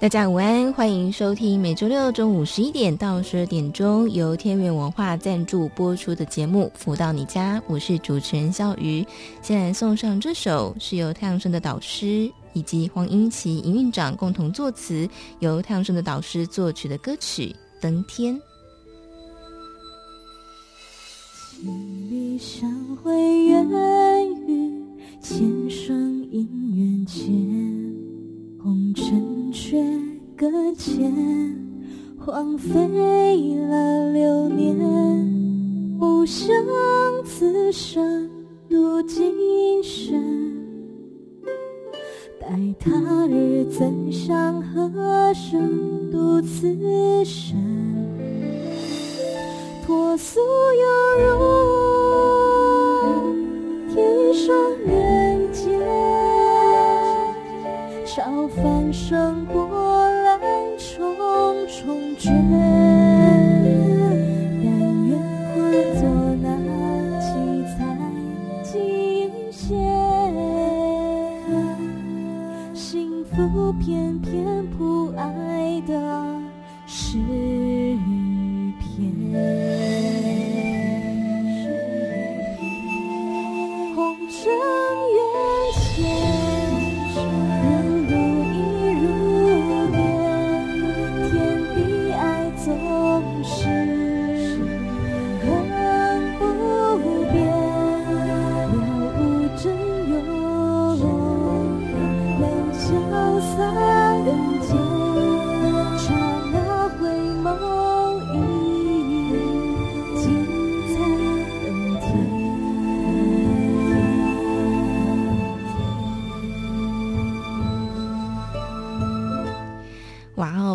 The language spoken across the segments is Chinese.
大家午安，欢迎收听每周六中午十一点到十二点钟由天元文化赞助播出的节目《福到你家》，我是主持人肖瑜。先来送上这首是由太阳盛德导师以及黄英奇营运长共同作词，由太阳盛德导师作曲的歌曲《登天》。请你相会缘遇，前生因缘牵，红尘。却搁浅，荒废了流年，不想此生度今生，待他日怎想何生度此生，脱俗犹如天上人间。潮翻生波澜重重卷，但愿化作那七彩金线，幸福偏偏不安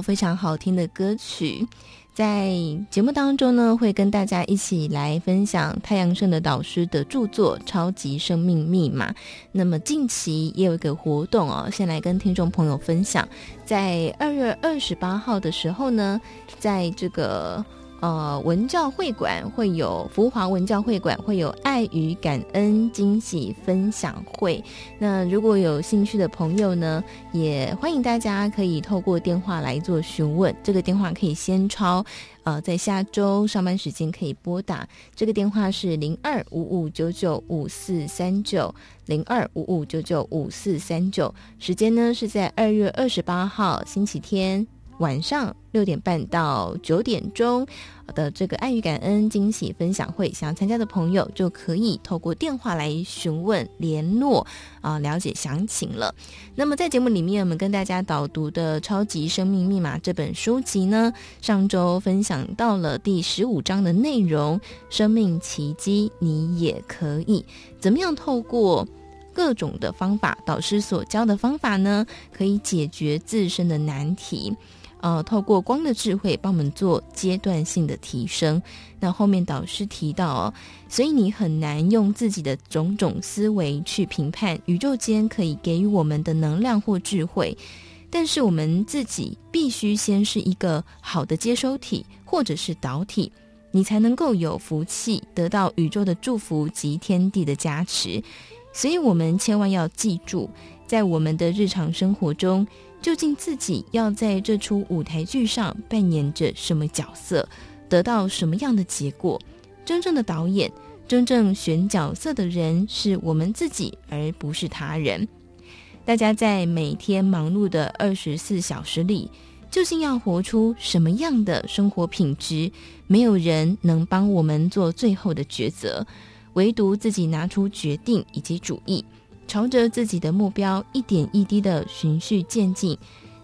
非常好听的歌曲，在节目当中呢，会跟大家一起来分享太阳盛的导师的著作《超级生命密码》。那么近期也有一个活动哦，先来跟听众朋友分享，在二月二十八号的时候呢，在这个。呃，文教会馆会有福华文教会馆会有爱与感恩惊喜分享会。那如果有兴趣的朋友呢，也欢迎大家可以透过电话来做询问。这个电话可以先抄，呃，在下周上班时间可以拨打。这个电话是零二五五九九五四三九零二五五九九五四三九。时间呢是在二月二十八号星期天。晚上六点半到九点钟的这个爱与感恩惊喜分享会，想要参加的朋友就可以透过电话来询问联络啊、了解详情了。那么在节目里面，我们跟大家导读的《超级生命密码》这本书籍呢，上周分享到了第十五章的内容：生命奇迹，你也可以怎么样透过各种的方法，导师所教的方法呢，可以解决自身的难题。呃，透过光的智慧帮我们做阶段性的提升。那后面导师提到哦，所以你很难用自己的种种思维去评判宇宙间可以给予我们的能量或智慧，但是我们自己必须先是一个好的接收体或者是导体，你才能够有福气得到宇宙的祝福及天地的加持。所以我们千万要记住，在我们的日常生活中。究竟自己要在这出舞台剧上扮演着什么角色，得到什么样的结果？真正的导演，真正选角色的人是我们自己，而不是他人。大家在每天忙碌的二十四小时里，究竟要活出什么样的生活品质？没有人能帮我们做最后的抉择，唯独自己拿出决定以及主意。朝着自己的目标一点一滴的循序渐进，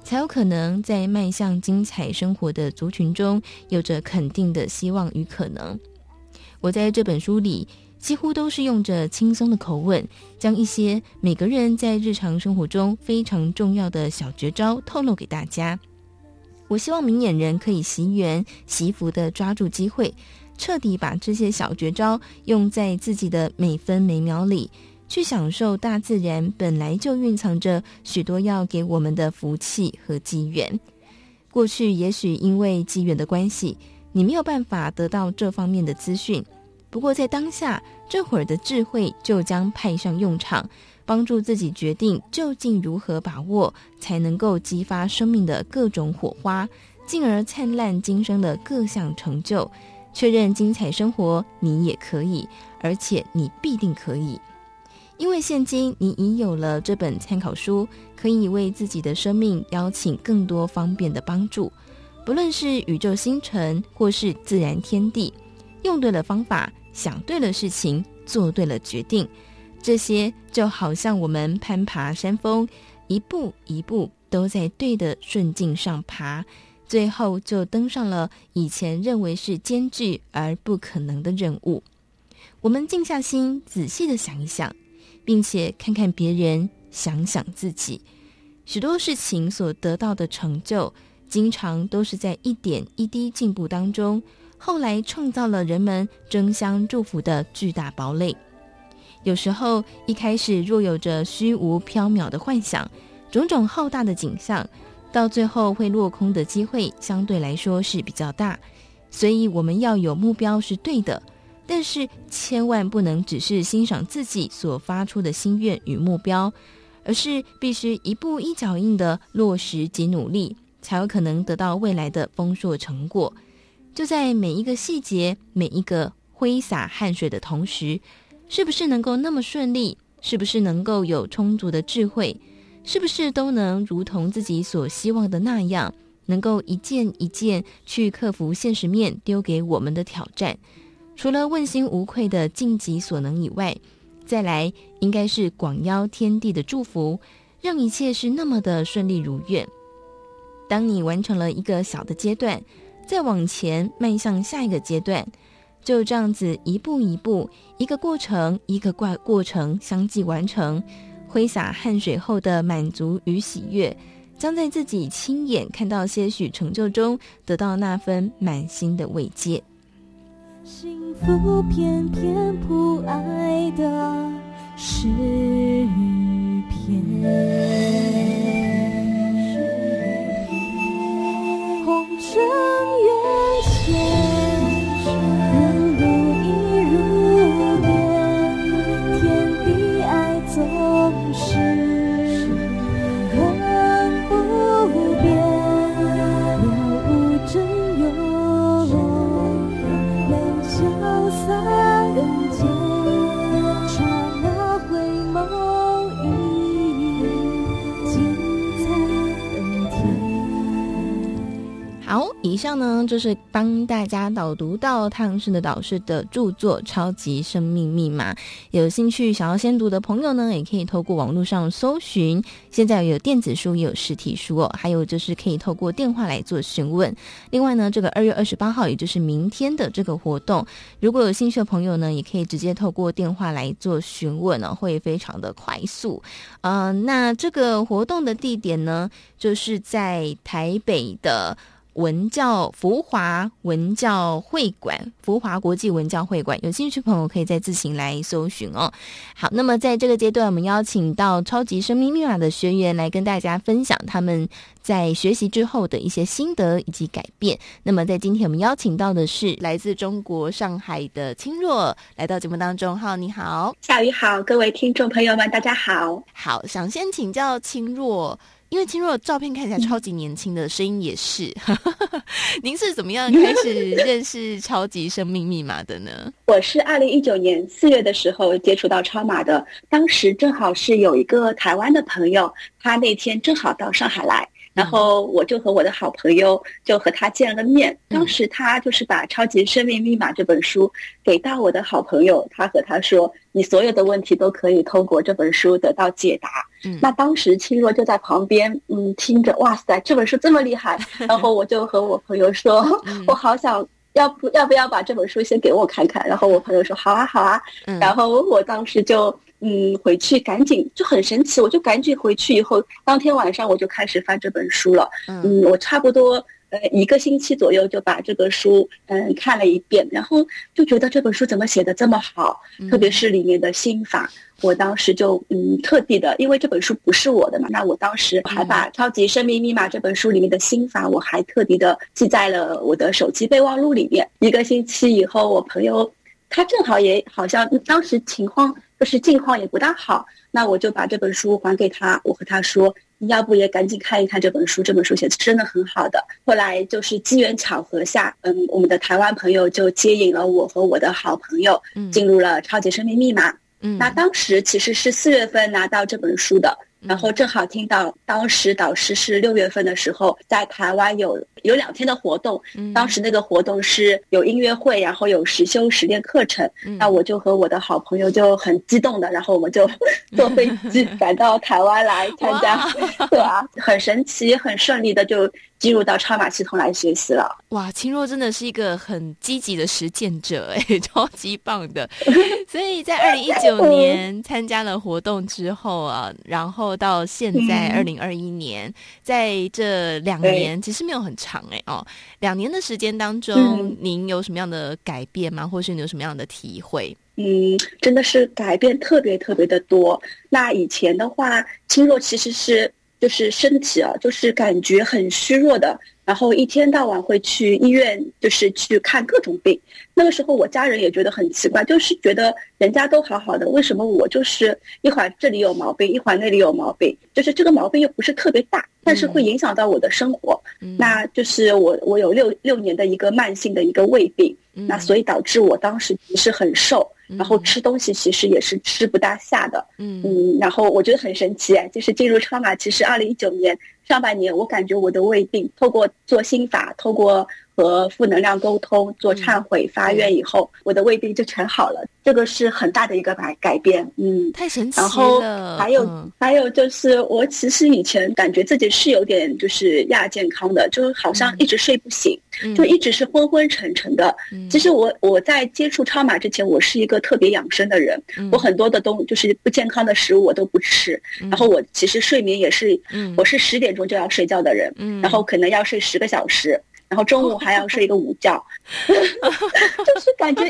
才有可能在迈向精彩生活的族群中，有着肯定的希望与可能。我在这本书里几乎都是用着轻松的口吻，将一些每个人在日常生活中非常重要的小绝招透露给大家。我希望明眼人可以惜缘惜福的抓住机会，彻底把这些小绝招用在自己的每分每秒里，去享受大自然本来就蕴藏着许多要给我们的福气和机缘。过去也许因为机缘的关系，你没有办法得到这方面的资讯。不过，在当下这会儿的智慧就将派上用场，帮助自己决定究竟如何把握，才能够激发生命的各种火花，进而灿烂今生的各项成就。确认精彩生活，你也可以，而且你必定可以，因为现今你已有了这本参考书，可以为自己的生命邀请更多方便的帮助，不论是宇宙星辰或是自然天地，用对了方法。想对了事情，做对了决定，这些就好像我们攀爬山峰，一步一步都在对的顺境上爬，最后就登上了以前认为是艰巨而不可能的任务。我们静下心，仔细的想一想，并且看看别人，想想自己，许多事情所得到的成就，经常都是在一点一滴进步当中。后来创造了人们争相祝福的巨大堡垒。有时候一开始若有着虚无缥缈的幻想，种种浩大的景象，到最后会落空的机会相对来说是比较大。所以我们要有目标是对的，但是千万不能只是欣赏自己所发出的心愿与目标，而是必须一步一脚印的落实及努力，才有可能得到未来的丰硕成果。就在每一个细节、每一个挥洒汗水的同时，是不是能够那么顺利？是不是能够有充足的智慧？是不是都能如同自己所希望的那样，能够一件一件去克服现实面丢给我们的挑战？除了问心无愧的尽己所能以外，再来应该是广邀天地的祝福，让一切是那么的顺利如愿。当你完成了一个小的阶段。再往前迈向下一个阶段，就这样子一步一步，一个过程一个过过程相继完成，挥洒汗水后的满足与喜悦，将在自己亲眼看到些许成就中，得到那份满心的慰藉。幸福偏偏不爱的是以上呢就是帮大家导读到太阳盛德导师的著作《超级生命密码》。有兴趣想要先读的朋友呢，也可以透过网络上搜寻。现在有电子书，也有实体书哦。还有就是可以透过电话来做询问。另外呢，这个二月二十八号，也就是明天的这个活动，如果有兴趣的朋友呢，也可以直接透过电话来做询问呢，会非常的快速。呃，那这个活动的地点呢，就是在台北的。文教福华文教会馆，福华国际文教会馆，有兴趣朋友可以再自行来搜寻哦。好，那么在这个阶段，我们邀请到超级生命密码的学员来跟大家分享他们在学习之后的一些心得以及改变。那么在今天，我们邀请到的是来自中国上海的青若，来到节目当中。哈，你好，夏雨好，各位听众朋友们，大家好。好，想先请教青若。因为青若照片看起来超级年轻的，声音也是。您是怎么样开 始认识超级生命密码的呢？我是二零一九年四月的时候接触到超码的，当时正好是有一个台湾的朋友，他那天正好到上海来。然后我就和我的好朋友就和他见了个面，当时他就是把《超级生命密码》这本书给到我的好朋友，他和他说：“你所有的问题都可以通过这本书得到解答。”嗯，那当时青若就在旁边，嗯，听着，哇塞，这本书这么厉害。然后我就和我朋友说：“我好想。”要不要不要把这本书先给我看看？然后我朋友说好啊好啊，嗯、然后我当时就嗯回去赶紧就很神奇，我就赶紧回去以后，当天晚上我就开始翻这本书了。嗯，嗯，我差不多呃一个星期左右就把这个书嗯看了一遍，然后就觉得这本书怎么写的这么好，嗯、特别是里面的心法。我当时就嗯特地的，因为这本书不是我的嘛，那我当时还把《超级生命密码》这本书里面的心法，我还特地的记在了我的手机备忘录里面。一个星期以后，我朋友他正好也好像当时情况就是境况也不大好，那我就把这本书还给他，我和他说，你要不也赶紧看一看这本书，这本书写的真的很好的。后来就是机缘巧合下，嗯，我们的台湾朋友就接引了我和我的好朋友进入了《超级生命密码》。嗯，那当时其实是四月份拿到这本书的，然后正好听到当时导师是六月份的时候在台湾有有两天的活动，当时那个活动是有音乐会，然后有实修实练课程，那我就和我的好朋友就很激动的，然后我们就 坐飞机赶到台湾来参加，对啊，很神奇，很顺利的就。进入到超马系统来学习了。哇，青若真的是一个很积极的实践者，哎，超级棒的。所以在二零一九年参加了活动之后啊，然后到现在二零二一年，嗯、在这两年其实没有很长哎哦，两年的时间当中，嗯、您有什么样的改变吗？或是你有什么样的体会？嗯，真的是改变特别特别的多。那以前的话，青若其实是。就是身体啊，就是感觉很虚弱的，然后一天到晚会去医院，就是去看各种病。那个时候我家人也觉得很奇怪，就是觉得人家都好好的，为什么我就是一会儿这里有毛病，一会儿那里有毛病，就是这个毛病又不是特别大，但是会影响到我的生活。嗯、那就是我我有六六年的一个慢性的一个胃病，嗯、那所以导致我当时不是很瘦。然后吃东西其实也是吃不大下的，嗯嗯，然后我觉得很神奇哎，就是进入超马，其实二零一九年上半年，我感觉我的胃病，透过做心法，透过。和负能量沟通，做忏悔、发愿以后，我的胃病就全好了。这个是很大的一个改改变，嗯，太神奇了。然后还有还有就是，我其实以前感觉自己是有点就是亚健康的，就好像一直睡不醒，就一直是昏昏沉沉的。其实我我在接触超马之前，我是一个特别养生的人，我很多的东就是不健康的食物我都不吃。然后我其实睡眠也是，我是十点钟就要睡觉的人，然后可能要睡十个小时。然后中午还要睡一个午觉 就是感觉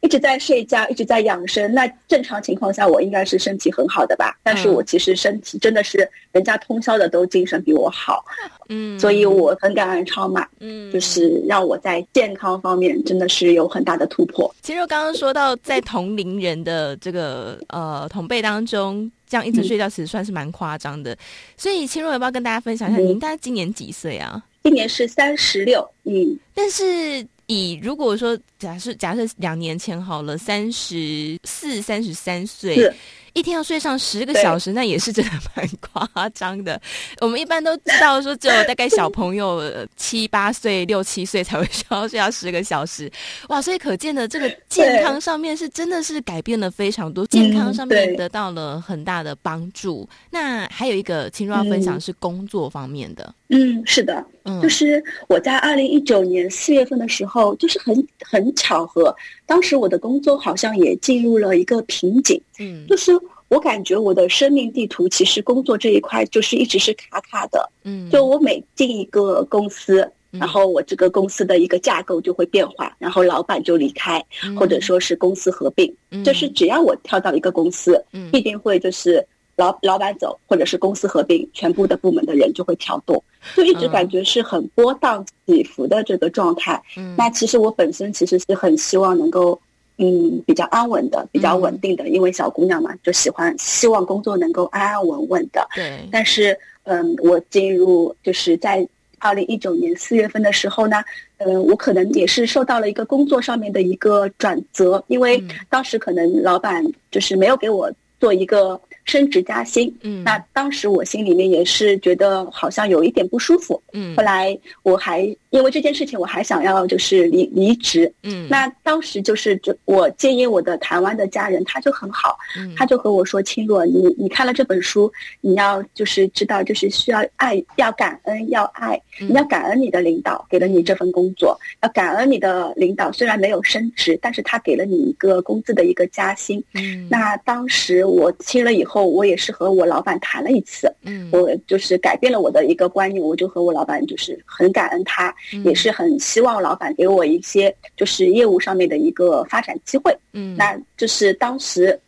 一直在睡觉，一直在养生。那正常情况下，我应该是身体很好的吧？但是我其实身体真的是人家通宵的都精神比我好，嗯，所以我很感恩超码，嗯，就是让我在健康方面真的是有很大的突破。其实我刚刚说到在同龄人的这个呃同辈当中，这样一直睡觉其实算是蛮夸张的。所以青若要不要跟大家分享一下，您大概今年几岁啊？今年是三十六，嗯，但是以如果说假设假设两年前好了，三十四、三十三岁。一天要睡上十个小时，那也是真的蛮夸张的。我们一般都知道说，只有大概小朋友七八岁、六七岁才会需要睡到十个小时。哇，所以可见的这个健康上面是真的是改变了非常多，健康上面得到了很大的帮助。嗯、那还有一个青若要分享是工作方面的。嗯，是的，嗯，就是我在二零一九年四月份的时候，就是很很巧合，当时我的工作好像也进入了一个瓶颈。嗯，就是。我感觉我的生命地图其实工作这一块就是一直是卡卡的，嗯，就我每进一个公司，然后我这个公司的一个架构就会变化，然后老板就离开，或者说是公司合并，就是只要我跳到一个公司，必定会就是老老板走，或者是公司合并，全部的部门的人就会跳动，就一直感觉是很波荡起伏的这个状态。那其实我本身其实是很希望能够。嗯，比较安稳的，比较稳定的，嗯、因为小姑娘嘛，就喜欢希望工作能够安安稳稳的。对。但是，嗯，我进入就是在二零一九年四月份的时候呢，嗯，我可能也是受到了一个工作上面的一个转折，因为当时可能老板就是没有给我做一个升职加薪。嗯，那当时我心里面也是觉得好像有一点不舒服。嗯，后来我还因为这件事情，我还想要就是离离职。嗯，那当时就是就我建议我的台湾的家人，他就很好，嗯，他就和我说：“青若，你你看了这本书，你要就是知道，就是需要爱，要感恩，要爱，嗯你要感恩你的领导给了你这份工作，要感恩你的领导虽然没有升职，但是他给了你一个工资的一个加薪。嗯，那当时我听了以后，我也是和我老板谈了一次，嗯，我就是改变了我的一个观念，我就和我老板就是很感恩他，嗯。也是很希望老板给我一些就是业务上面的一个发展机会。嗯，那就是当时，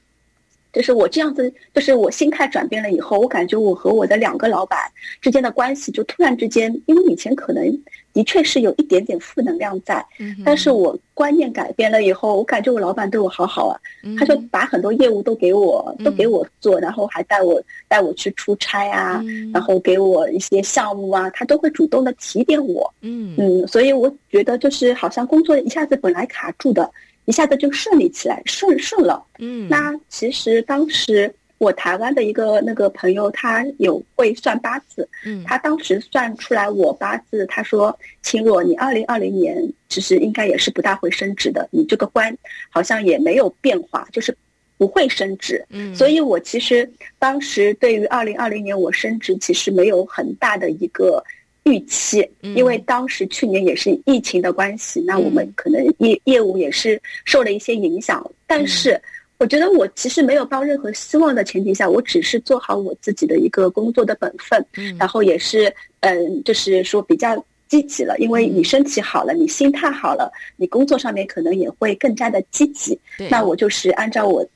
就是我这样子，就是我心态转变了以后，我感觉我和我的两个老板之间的关系就突然之间，因为以前可能的确是有一点点负能量在，但是我观念改变了以后，我感觉我老板对我好好啊，嗯他就把很多业务都给我，都给我做，然后还带我带我去出差啊，嗯然后给我一些项目啊，他都会主动的提点我，嗯。嗯，所以我觉得就是好像工作一下子本来卡住的，一下子就顺利起来，顺顺了。嗯，那其实当时我台湾的一个那个朋友，他有会算八字，嗯他当时算出来我八字，他说：“青若，你二零二零年其实应该也是不大会升职的，你这个官好像也没有变化，就是不会升职。”嗯，所以我其实当时对于二零二零年我升职，其实没有很大的一个预期，嗯因为当时去年也是疫情的关系，那我们可能业业务也是受了一些影响。但是我觉得我其实没有抱任何希望的前提下，我只是做好我自己的一个工作的本分，嗯然后也是嗯，就是说比较积极了，因为你身体好了，你心态好了，你工作上面可能也会更加的积极。那我就是按照我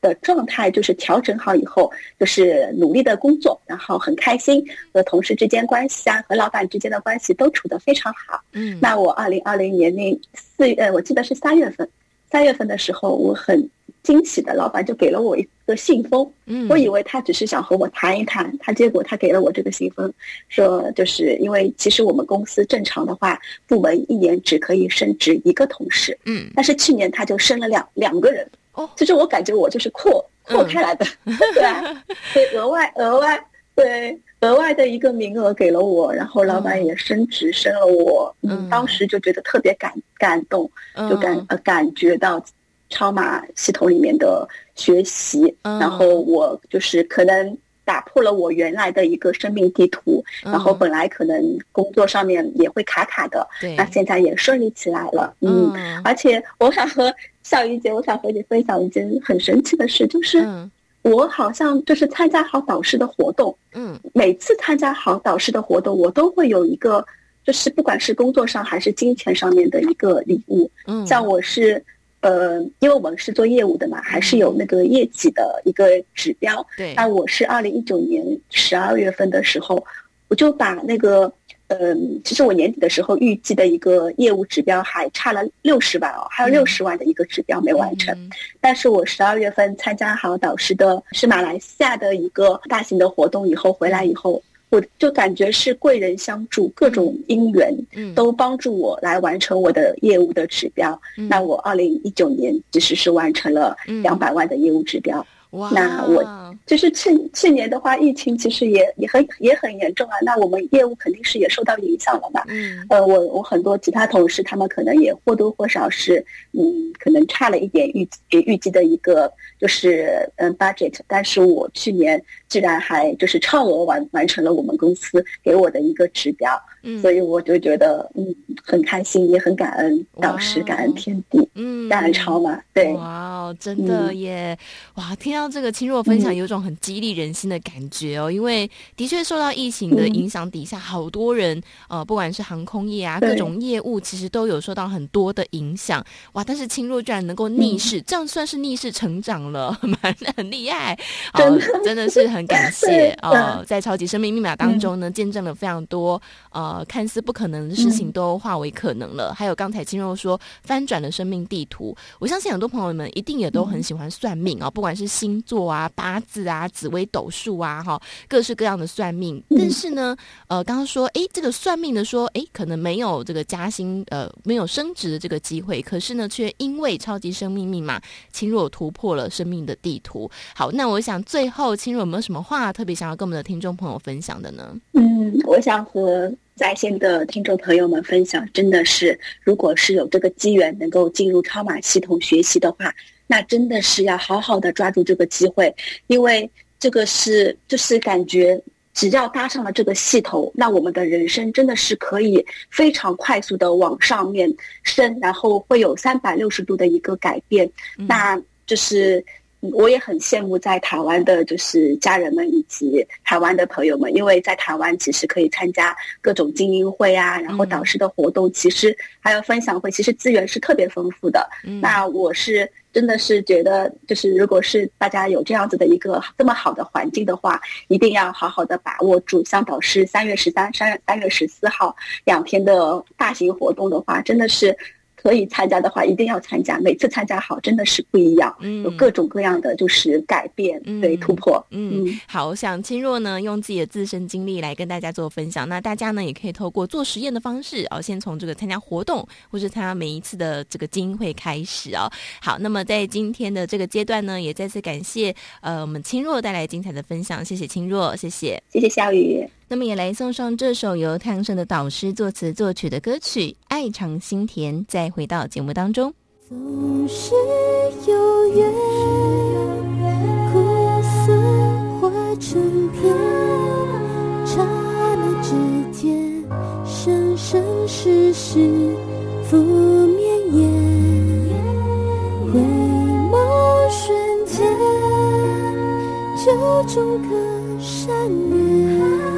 的状态，就是调整好以后，就是努力的工作，然后很开心，和同事之间关系啊，和老板之间的关系都处得非常好。嗯那我二零二零年那四月，呃，我记得是三月份，三月份的时候，我很惊喜的，老板就给了我一个信封。嗯我以为他只是想和我谈一谈，他结果他给了我这个信封，说就是因为其实我们公司正常的话，部门一年只可以升职一个同事，嗯但是去年他就升了两两个人。哦其实我感觉我就是扩扩开来的，对啊，所以额外额外对额外的一个名额给了我，然后老板也升职升了我，嗯嗯，当时就觉得特别感感动，就感嗯呃感觉到超马系统里面的学习，嗯。然后我就是可能打破了我原来的一个生命地图，嗯。然后本来可能工作上面也会卡卡的，对。那现在也顺利起来了，嗯。嗯。而且我想和小鱼姐，我想和你分享一件很神奇的事，就是嗯我好像就是参加好导师的活动，嗯每次参加好导师的活动，我都会有一个，就是不管是工作上还是金钱上面的一个礼物。嗯，像我是，呃，因为我们是做业务的嘛，还是有那个业绩的一个指标。对，那我是二零一九年十二月份的时候，我就把那个，嗯，其实我年底的时候预计的一个业务指标还差了六十万哦，还有六十万的一个指标没完成。嗯但是我十二月份参加好导师的是马来西亚的一个大型的活动以后回来以后，我就感觉是贵人相助，各种因缘嗯都帮助我来完成我的业务的指标。嗯那我二零一九年其实是完成了嗯两百万的业务指标。哇，那我就是去去年的话，疫情其实也也很也很严重啊。那我们业务肯定是也受到影响了嘛。嗯呃，我我很多其他同事，他们可能也或多或少是，嗯，可能差了一点预计预计的一个就是嗯 budget，但是我去年居然还就是超额完完成了我们公司给我的一个指标，嗯，所以我就觉得嗯很开心，也很感恩导师，感恩天地，嗯感恩超嘛，对。哇哦，真的嗯耶！哇，听到这个青若分享，嗯有种很激励人心的感觉哦。因为的确受到疫情的影响底下，好多人呃，不管是航空业啊，各种业务，其实都有受到很多的影响。哇，但是青若居然能够逆势，这样算是逆势成长了，蛮很厉害。哦真的，真的是很很感 谢呃，在超级生命密码当中呢，见证了非常多呃看似不可能的事情都化为可能了。还有刚才青若说翻转了生命地图，我相信很多朋友们一定也都很喜欢算命啊，不管是星座啊、八字啊、紫微斗数啊，哈，各式各样的算命。但是呢，呃，刚刚说，哎，这个算命的说，哎，可能没有这个加薪，呃，没有升职的这个机会，可是呢，却因为超级生命密码，青若突破了生命的地图。好，那我想最后青若有没有什么话特别想要跟我们的听众朋友分享的呢？嗯，我想和在线的听众朋友们分享，真的是，如果是有这个机缘能够进入超马系统学习的话，那真的是要好好的抓住这个机会，因为这个是就是感觉。只要搭上了这个系统，那我们的人生真的是可以非常快速的往上面升，然后会有三百六十度的一个改变。嗯、那就是我也很羡慕在台湾的，就是家人们以及台湾的朋友们，因为在台湾其实可以参加各种精英会啊，然后导师的活动，其实还有分享会，其实资源是特别丰富的。嗯、那我是。真的是觉得，就是如果是大家有这样子的一个这么好的环境的话，一定要好好的把握住。像导师三月十三、三月三月十四号两天的大型活动的话，真的是。可以参加的话，一定要参加。每次参加好，真的是不一样，嗯，有各种各样的就是改变，嗯、对突破。嗯，嗯好，我想清若呢，用自己的自身经历来跟大家做分享。那大家呢，也可以透过做实验的方式哦，先从这个参加活动，或是参加每一次的这个精英会开始哦。好，那么在今天的这个阶段呢，也再次感谢呃我们清若带来精彩的分享，谢谢清若，谢谢，谢谢小雨。那么也来送上这首由太阳盛德导师作词作曲的歌曲《爱长心甜》，再回到节目当中。总是有缘，苦涩化成甜，刹那之间，生生世世不绵延，回眸瞬间，就种个善缘。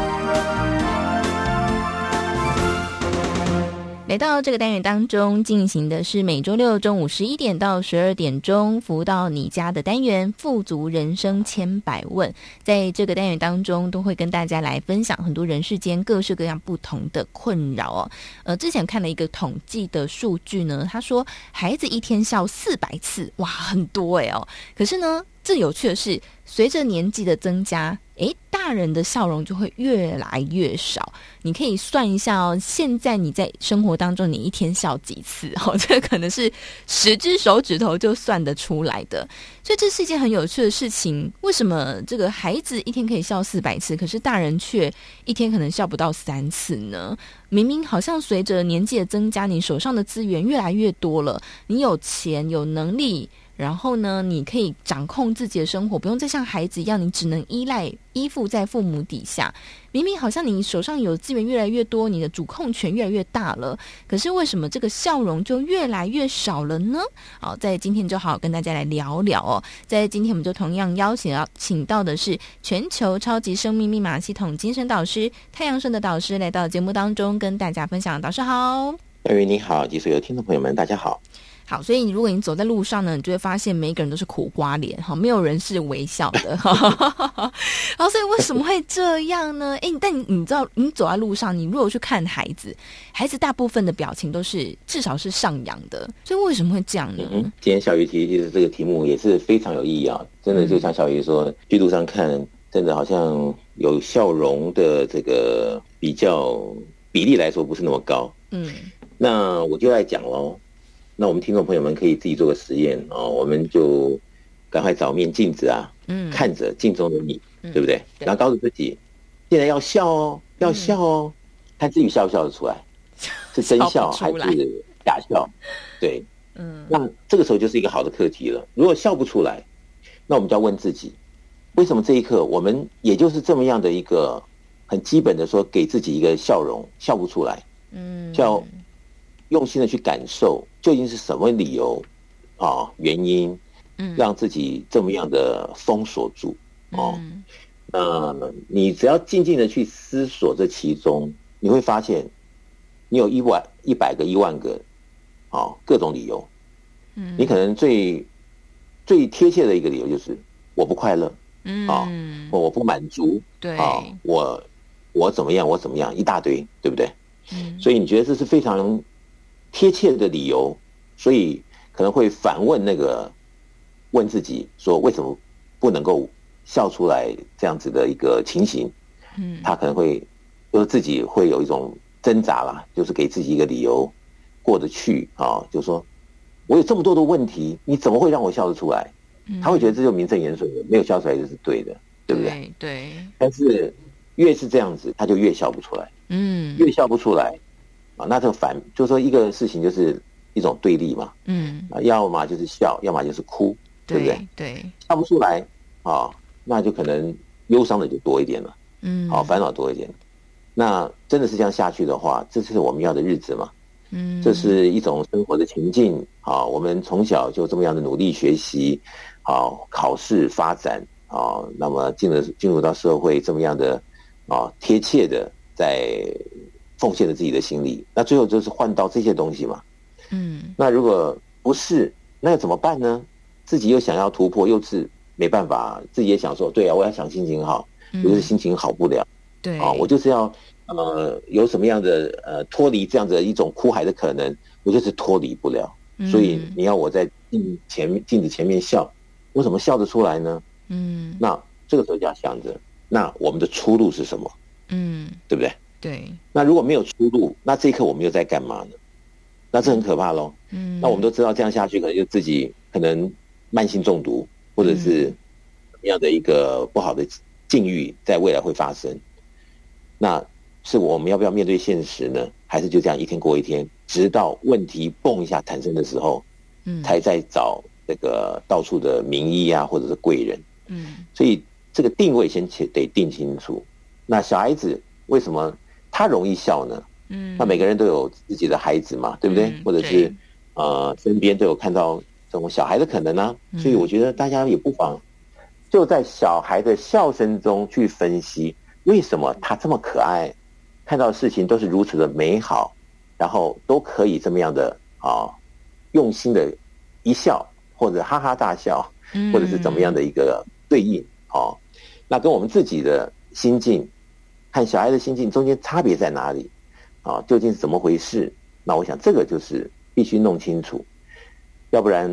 来到这个单元当中，进行的是每周六中午十一点到十二点钟，服务到你家的单元“富足人生千百问”。在这个单元当中，都会跟大家来分享很多人世间各式各样不同的困扰哦。呃，之前看了一个统计的数据呢，他说孩子一天笑四百次，哇，很多哎哦。可是呢，最有趣的是，随着年纪的增加，诶，大人的笑容就会越来越少。你可以算一下哦，现在你在生活当中，你一天笑几次？哦，这可能是十只手指头就算得出来的。所以这是一件很有趣的事情。为什么这个孩子一天可以笑四百次，可是大人却一天可能笑不到三次呢？明明好像随着年纪的增加，你手上的资源越来越多了，你有钱有能力。然后呢，你可以掌控自己的生活，不用再像孩子一样，你只能依赖依附在父母底下。明明好像你手上有资源越来越多，你的主控权越来越大了，可是为什么这个笑容就越来越少了呢？好，在今天就好好跟大家来聊聊哦。在今天我们就同样邀请要请到的是全球超级生命密码系统精神导师太阳神的导师来到节目当中跟大家分享。导师好，小雨你好，及所有听众朋友们，大家好。好，所以你如果你走在路上呢，你就会发现每一个人都是苦瓜脸，哈，没有人是微笑的，哈。然后，所以为什么会这样呢？哎，但你你知道，你走在路上，你如果去看孩子，孩子大部分的表情都是至少是上扬的，所以为什么会这样呢？嗯，今天小鱼提其实这个题目也是非常有意义啊，真的就像小鱼说，去路上看，真的好像有笑容的这个比较比例来说不是那么高。嗯，那我就来讲喽。那我们听众朋友们可以自己做个实验哦，我们就赶快找面镜子啊，嗯，看着镜中的你，嗯、对不对？对，然后告诉自己，现在要笑哦，要笑哦，嗯、看自己笑不笑得出来，是真笑还是假笑？对，嗯，那这个时候就是一个好的课题了。如果笑不出来，那我们就要问自己，为什么这一刻我们也就是这么样的一个很基本的说，给自己一个笑容，笑不出来，嗯，就要用心的去感受究竟是什么理由啊原因，嗯，让自己这么样的封锁住哦。嗯那你只要静静的去思索这其中，你会发现，你有一万一百个一万个，啊，各种理由。嗯，你可能最最贴切的一个理由就是我不快乐，嗯啊，我不满足，对啊，我我怎么样，我怎么样，一大堆，对不对？嗯，所以你觉得这是非常贴切的理由，所以可能会反问那个问自己说，为什么不能够？笑出来这样子的一个情形，嗯，他可能会就是自己会有一种挣扎啦，就是给自己一个理由过得去啊，就是说我有这么多的问题，你怎么会让我笑得出来？他会觉得这就名正言顺的，没有笑出来就是对的，对不对？对。但是越是这样子，他就越笑不出来，嗯，越笑不出来啊，那这个反就是说一个事情就是一种对立嘛，嗯，啊，要么就是笑，要么就是哭，对不对？对，笑不出来啊。那就可能忧伤的就多一点了，嗯，好，烦恼多一点。那真的是这样下去的话，这是我们要的日子嘛？嗯，这是一种生活的情境。啊，我们从小就这么样的努力学习，好，考试发展，啊，那么进了进入到社会这么样的啊贴切的在奉献了自己的心力，那最后就是换到这些东西嘛？嗯，那如果不是，那要怎么办呢？自己又想要突破，又是。没办法，自己也想说，对啊，我要想心情好，我就是心情好不了，对啊，我就是要呃有什么样的呃脱离这样的一种苦海的可能，我就是脱离不了。所以你要我在镜前面镜子前面笑，我怎么笑得出来呢？嗯，那这个时候就要想着，那我们的出路是什么？嗯，对不对？对。那如果没有出路，那这一刻我们又在干嘛呢？那这很可怕喽。嗯，那我们都知道这样下去，可能就自己可能慢性中毒。或者是什么样的一个不好的境遇，在未来会发生，那是我们要不要面对现实呢？还是就这样一天过一天，直到问题蹦一下产生的时候，嗯，才在找那个到处的名医啊，或者是贵人，嗯，所以这个定位先得定清楚。那小孩子为什么他容易笑呢？嗯，那每个人都有自己的孩子嘛，对不对？或者是呃，身边都有看到。这种小孩的可能呢、啊，所以我觉得大家也不妨就在小孩的笑声中去分析，为什么他这么可爱，看到事情都是如此的美好，然后都可以这么样的啊，用心的一笑，或者哈哈大笑，或者是怎么样的一个对应哦、啊，那跟我们自己的心境，看小孩的心境中间差别在哪里啊？究竟是怎么回事？那我想这个就是必须弄清楚。要不然，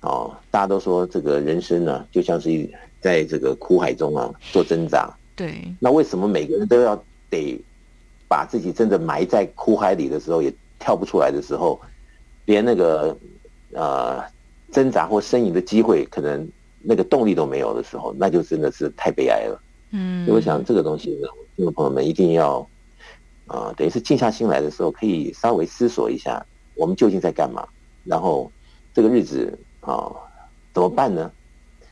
啊，大家都说这个人生呢，就像是在这个苦海中啊做挣扎。对。那为什么每个人都要得把自己真的埋在苦海里的时候，也跳不出来的时候，连那个呃挣扎或呻吟的机会，可能那个动力都没有的时候，那就真的是太悲哀了。嗯。所以我想这个东西呢，听众朋友们一定要啊、呃，等于是静下心来的时候，可以稍微思索一下，我们究竟在干嘛，然后。这个日子啊，怎么办呢？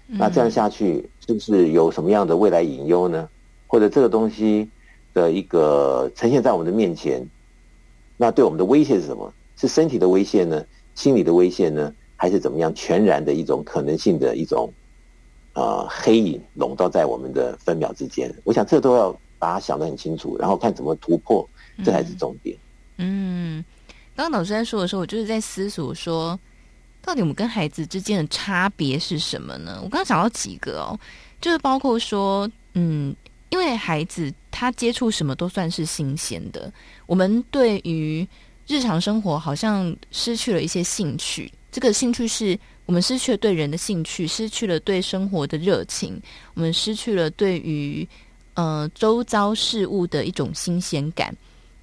那这样下去，是不是有什么样的未来隐忧呢？或者这个东西的一个呈现在我们的面前，那对我们的威胁是什么？是身体的威胁呢？心理的威胁呢？还是怎么样？全然的一种可能性的一种啊、呃、黑影笼罩在我们的分秒之间。我想这都要把它想得很清楚，然后看怎么突破，这才是重点。嗯，刚刚老师在说的时候，我就是在思索说。到底我们跟孩子之间的差别是什么呢？我刚刚想到几个哦，就是包括说，嗯，因为孩子他接触什么都算是新鲜的，我们对于日常生活好像失去了一些兴趣。这个兴趣是我们失去了对人的兴趣，失去了对生活的热情，我们失去了对于呃周遭事物的一种新鲜感。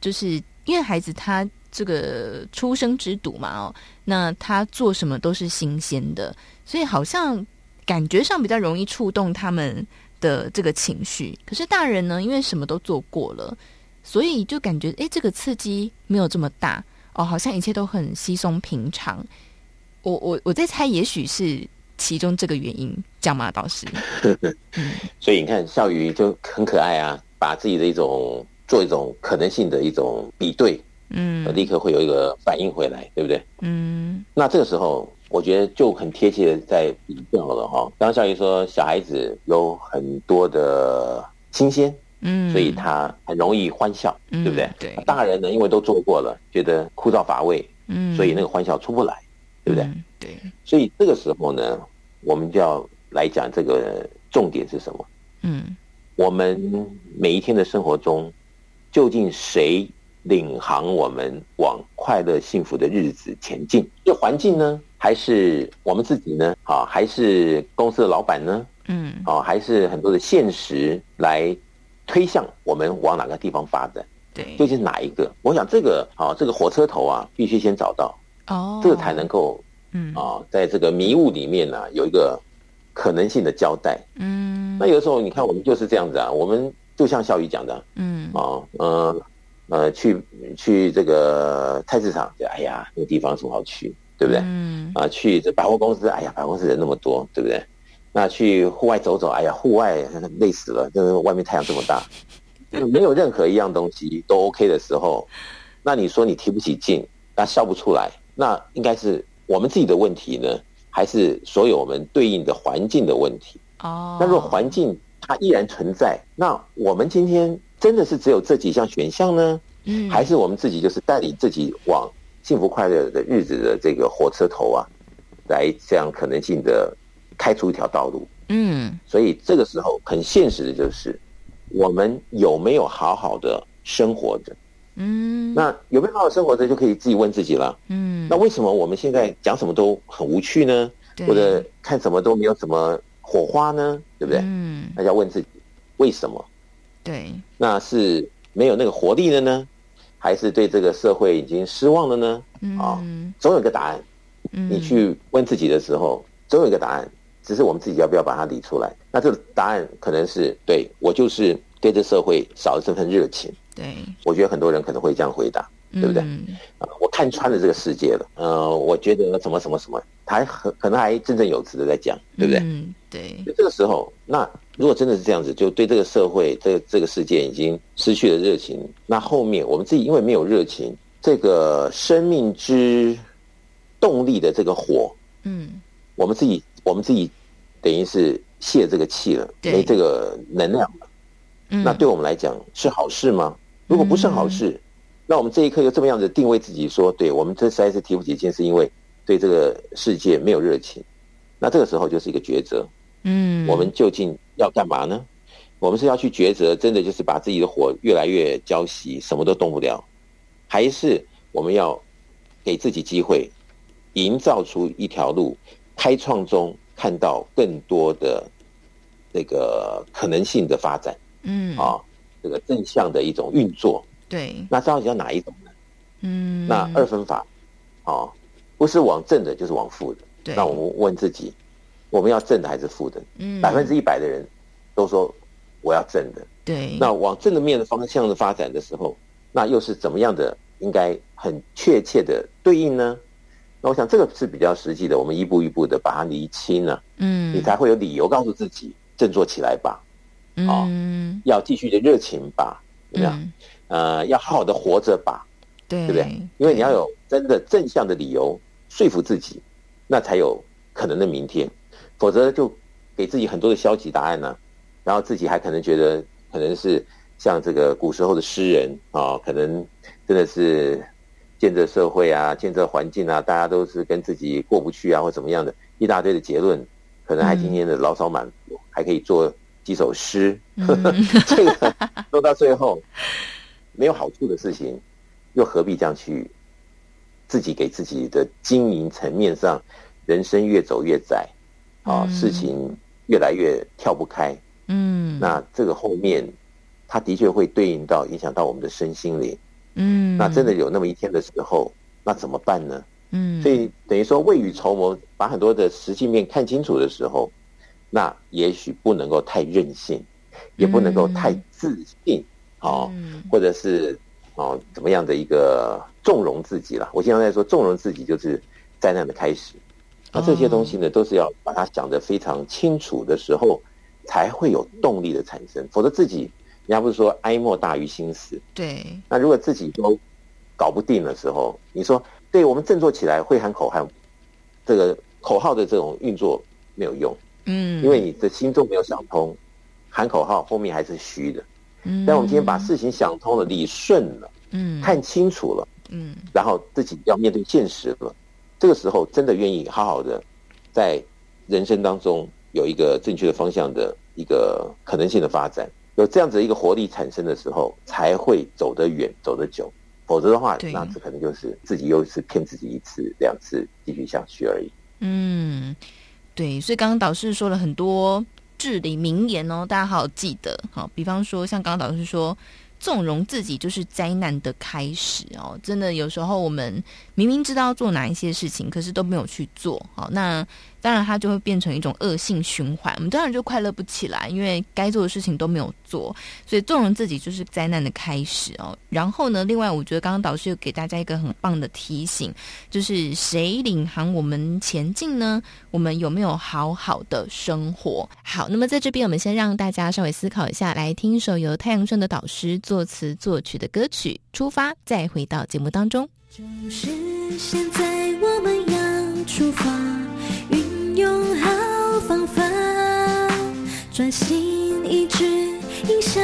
就是因为孩子他。这个出生之犊嘛，哦，那他做什么都是新鲜的，所以好像感觉上比较容易触动他们的这个情绪。可是大人呢，因为什么都做过了，所以就感觉哎，这个刺激没有这么大哦，好像一切都很稀松平常。我我我在猜，也许是其中这个原因，讲马，导师？所以你看，笑鱼就很可爱啊，把自己的一种做一种可能性的一种比对，嗯，立刻会有一个反应回来，对不对？嗯，那这个时候，我觉得就很贴切的在比较了哈。刚刚小雨说，小孩子有很多的新鲜，嗯，所以他很容易欢笑，嗯对不对？对大人呢，因为都做过了，觉得枯燥乏味，嗯，所以那个欢笑出不来，对不对？嗯对，所以这个时候呢，我们就要来讲这个重点是什么？嗯我们每一天的生活中，究竟谁领航我们往快乐幸福的日子前进？是环境呢，还是我们自己呢？啊，还是公司的老板呢？嗯啊，还是很多的现实来推向我们往哪个地方发展？对，究竟是哪一个？我想这个啊，这个火车头啊，必须先找到，哦，这才能够嗯啊，在这个迷雾里面呢、啊，有一个可能性的交代。嗯，那有的时候，你看我们就是这样子啊，我们就像笑宇讲的嗯啊，呃呃，去去这个菜市场，就哎呀，那个地方有什么好去，对不对？嗯啊，去这百货公司，哎呀，百货公司人那么多，对不对？那去户外走走，哎呀，户外累死了，这个外面太阳这么大，没有任何一样东西都 OK 的时候，那你说你提不起劲，那笑不出来，那应该是我们自己的问题呢，还是所有我们对应的环境的问题？哦，那如果环境它依然存在，那我们今天真的是只有这几项选项呢？嗯还是我们自己就是带领自己往幸福快乐的日子的这个火车头啊，来这样可能性的开出一条道路？嗯所以这个时候很现实的就是，我们有没有好好的生活着？嗯，那有没有好好生活着，就可以自己问自己了。嗯，那为什么我们现在讲什么都很无趣呢？或者看什么都没有什么火花呢？对不对？嗯那要问自己为什么？对，那是没有那个活力了呢，还是对这个社会已经失望了呢？嗯啊嗯总有一个答案。嗯，你去问自己的时候，总有一个答案，只是我们自己要不要把它理出来。那这个答案可能是对我就是对这社会少了这份热情。对，我觉得很多人可能会这样回答，对不对？嗯啊，我看穿了这个世界了。呃，我觉得什么什么什么，他还很可能还振振有词的在讲，对不对？嗯对，就这个时候，那如果真的是这样子，就对这个社会、这个、这个世界已经失去了热情，那后面我们自己因为没有热情，这个生命之动力的这个火，嗯我们自己我们自己等于是泄这个气了，对没这个能量了。嗯，那对我们来讲是好事吗？如果不是好事，那我们这一刻又这么样子定位自己说，对我们这实在是提不起劲，是因为对这个世界没有热情。那这个时候就是一个抉择，嗯，我们究竟要干嘛呢？我们是要去抉择，真的就是把自己的火越来越浇熄，什么都动不了，还是我们要给自己机会，营造出一条路，开创中看到更多的那个可能性的发展？嗯啊，这个正向的一种运作，对，那到底要哪一种呢？嗯，那二分法，哦，不是往正的，就是往负的。对，那我们问自己，我们要正的还是负的？嗯百分之一百的人都说我要正的。对，那往正的面的方向的发展的时候，那又是怎么样的？应该很确切的对应呢？那我想这个是比较实际的，我们一步一步的把它厘清了，嗯，你才会有理由告诉自己振作起来吧。嗯，要继续的热情吧，有没有？嗯呃，要好好的活着吧，对，对不对？因为你要有真的正向的理由说服自己，那才有可能的明天，否则就给自己很多的消极答案呢、然后自己还可能觉得可能是像这个古时候的诗人啊、可能真的是建设社会啊，建设环境啊，大家都是跟自己过不去啊，或怎么样的一大堆的结论，可能还今天的牢骚满腹，还可以做几首诗，嗯 这个做到最后没有好处的事情，又何必这样去自己给自己的经营层面上，人生越走越窄，啊，嗯事情越来越跳不开。嗯，那这个后面，它的确会对应到影响到我们的身心灵。嗯，那真的有那么一天的时候，那怎么办呢？嗯，所以等于说未雨绸缪，把很多的实际面看清楚的时候，那也许不能够太任性，也不能够太自信，哦，嗯或者是哦怎么样的一个纵容自己了。我经常在说，纵容自己就是灾难的开始。那这些东西呢，都是要把它想得非常清楚的时候，才会有动力的产生。否则自己人家不是说哀莫大于心死？对。那如果自己都搞不定的时候，你说，对我们振作起来会喊口号，这个口号的这种运作没有用。嗯。因为你的心中没有想通，喊口号后面还是虚的。嗯。但我们今天把事情想通了，理顺了，嗯，看清楚了，嗯，然后自己要面对现实了，这个时候真的愿意好好的在人生当中有一个正确的方向的一个可能性的发展，有这样子一个活力产生的时候，才会走得远，走得久。否则的话，那这可能就是自己又是骗自己一次、两次，继续下去而已。嗯，对。所以刚刚导师说了很多至理名言哦，大家好好记得。好，比方说像刚刚导师说。纵容自己就是灾难的开始哦！真的，有时候我们明明知道要做哪一些事情，可是都没有去做。好，那当然它就会变成一种恶性循环，我们当然就快乐不起来，因为该做的事情都没有做。所以纵容自己就是灾难的开始哦。然后呢，另外我觉得刚刚导师又给大家一个很棒的提醒，就是谁领航我们前进呢？我们有没有好好的生活？好，那么在这边我们先让大家稍微思考一下，来听一首由太阳盛德导师作词作曲的歌曲《出发》，再回到节目当中。就是现在，我们要出发，用好方法，专心一致，影响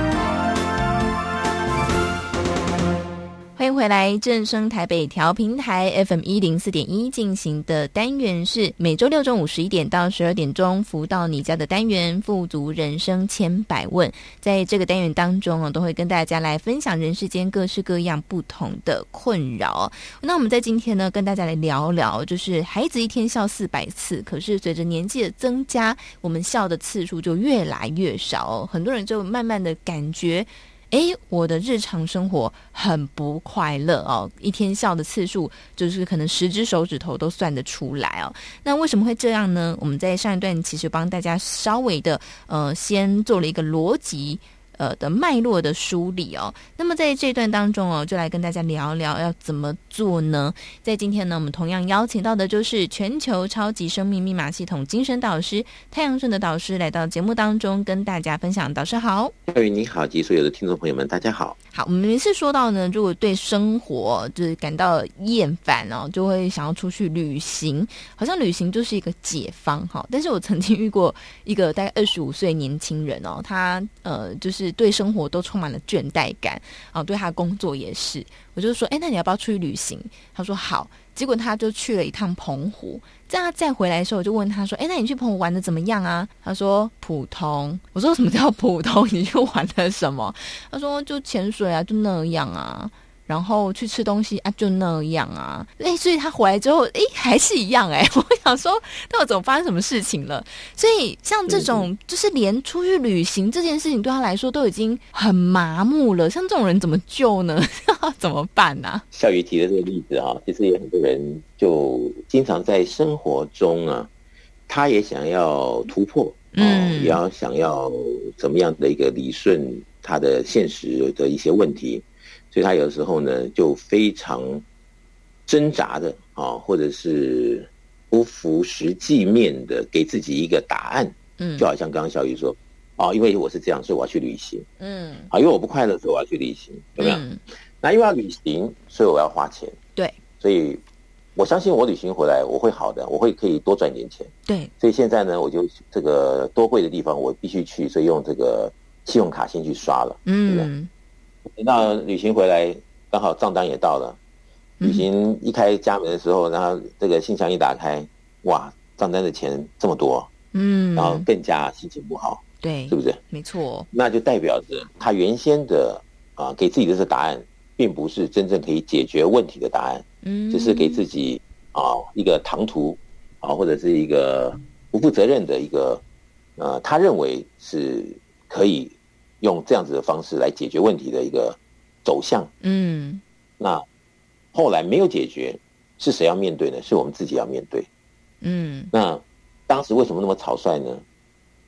欢迎回来，正声台北调频台 FM 一零四点一进行的单元是每周六中午十一点到十二点钟，福到你家的单元“富足人生千百问”。在这个单元当中啊，都会跟大家来分享人世间各式各样不同的困扰。那我们在今天呢，跟大家来聊聊，就是孩子一天笑四百次，可是随着年纪的增加，我们笑的次数就越来越少，很多人就慢慢的感觉。哎，我的日常生活很不快乐哦，一天笑的次数就是可能十只手指头都算得出来哦。那为什么会这样呢？我们在上一段其实帮大家稍微的呃，先做了一个逻辑。呃的脉络的梳理哦，那么在这段当中哦，就来跟大家聊聊要怎么做呢？在今天呢，我们同样邀请到的就是全球超级生命密码系统精神导师太阳顺的导师来到节目当中跟大家分享。导师好，小雨你好，及所有的听众朋友们，大家好。好，我们每次说到呢，如果对生活就是感到厌烦哦，就会想要出去旅行，好像旅行就是一个解方哈。但是我曾经遇过一个大概二十五岁年轻人哦，他呃就是。对生活都充满了倦怠感啊，对他工作也是。我就说，哎，那你要不要出去旅行？他说好。结果他就去了一趟澎湖。在他再回来的时候，我就问他说，哎，那你去澎湖玩的怎么样啊？他说普通。我说什么叫普通？你去玩了什么？他说就潜水啊，就那样啊。然后去吃东西啊，就那样啊，哎，所以他回来之后，哎，还是一样哎。我想说，那我怎么发生什么事情了？所以像这种，就是连出去旅行这件事情对他来说都已经很麻木了。像这种人怎么救呢？怎么办呢、啊？笑宇提的这个例子啊，其实也很多人就经常在生活中啊，他也想要突破，嗯，也要想要怎么样的一个理顺他的现实的一些问题。所以他有时候呢，就非常挣扎的啊，或者是不服实际面的给自己一个答案。嗯，就好像刚刚小雨说，哦，因为我是这样，所以我要去旅行。嗯，啊，因为我不快乐，所以我要去旅行，有没有？嗯，那因为要旅行，所以我要花钱。对，所以我相信我旅行回来我会好的，我会可以多赚点钱。对，所以现在呢，我就这个多贵的地方我必须去，所以用这个信用卡先去刷了，嗯，对等到旅行回来，刚好账单也到了，旅行一开家门的时候，然后这个信箱一打开，哇，账单的钱这么多，嗯，然后更加心情不好，对，是不是？没错，那就代表着他原先的啊给自己的这个答案，并不是真正可以解决问题的答案。嗯，只是给自己啊一个唐突啊，或者是一个不负责任的一个呃，他认为是可以用这样子的方式来解决问题的一个走向。嗯，那后来没有解决，是谁要面对呢？是我们自己要面对。嗯，那当时为什么那么草率呢？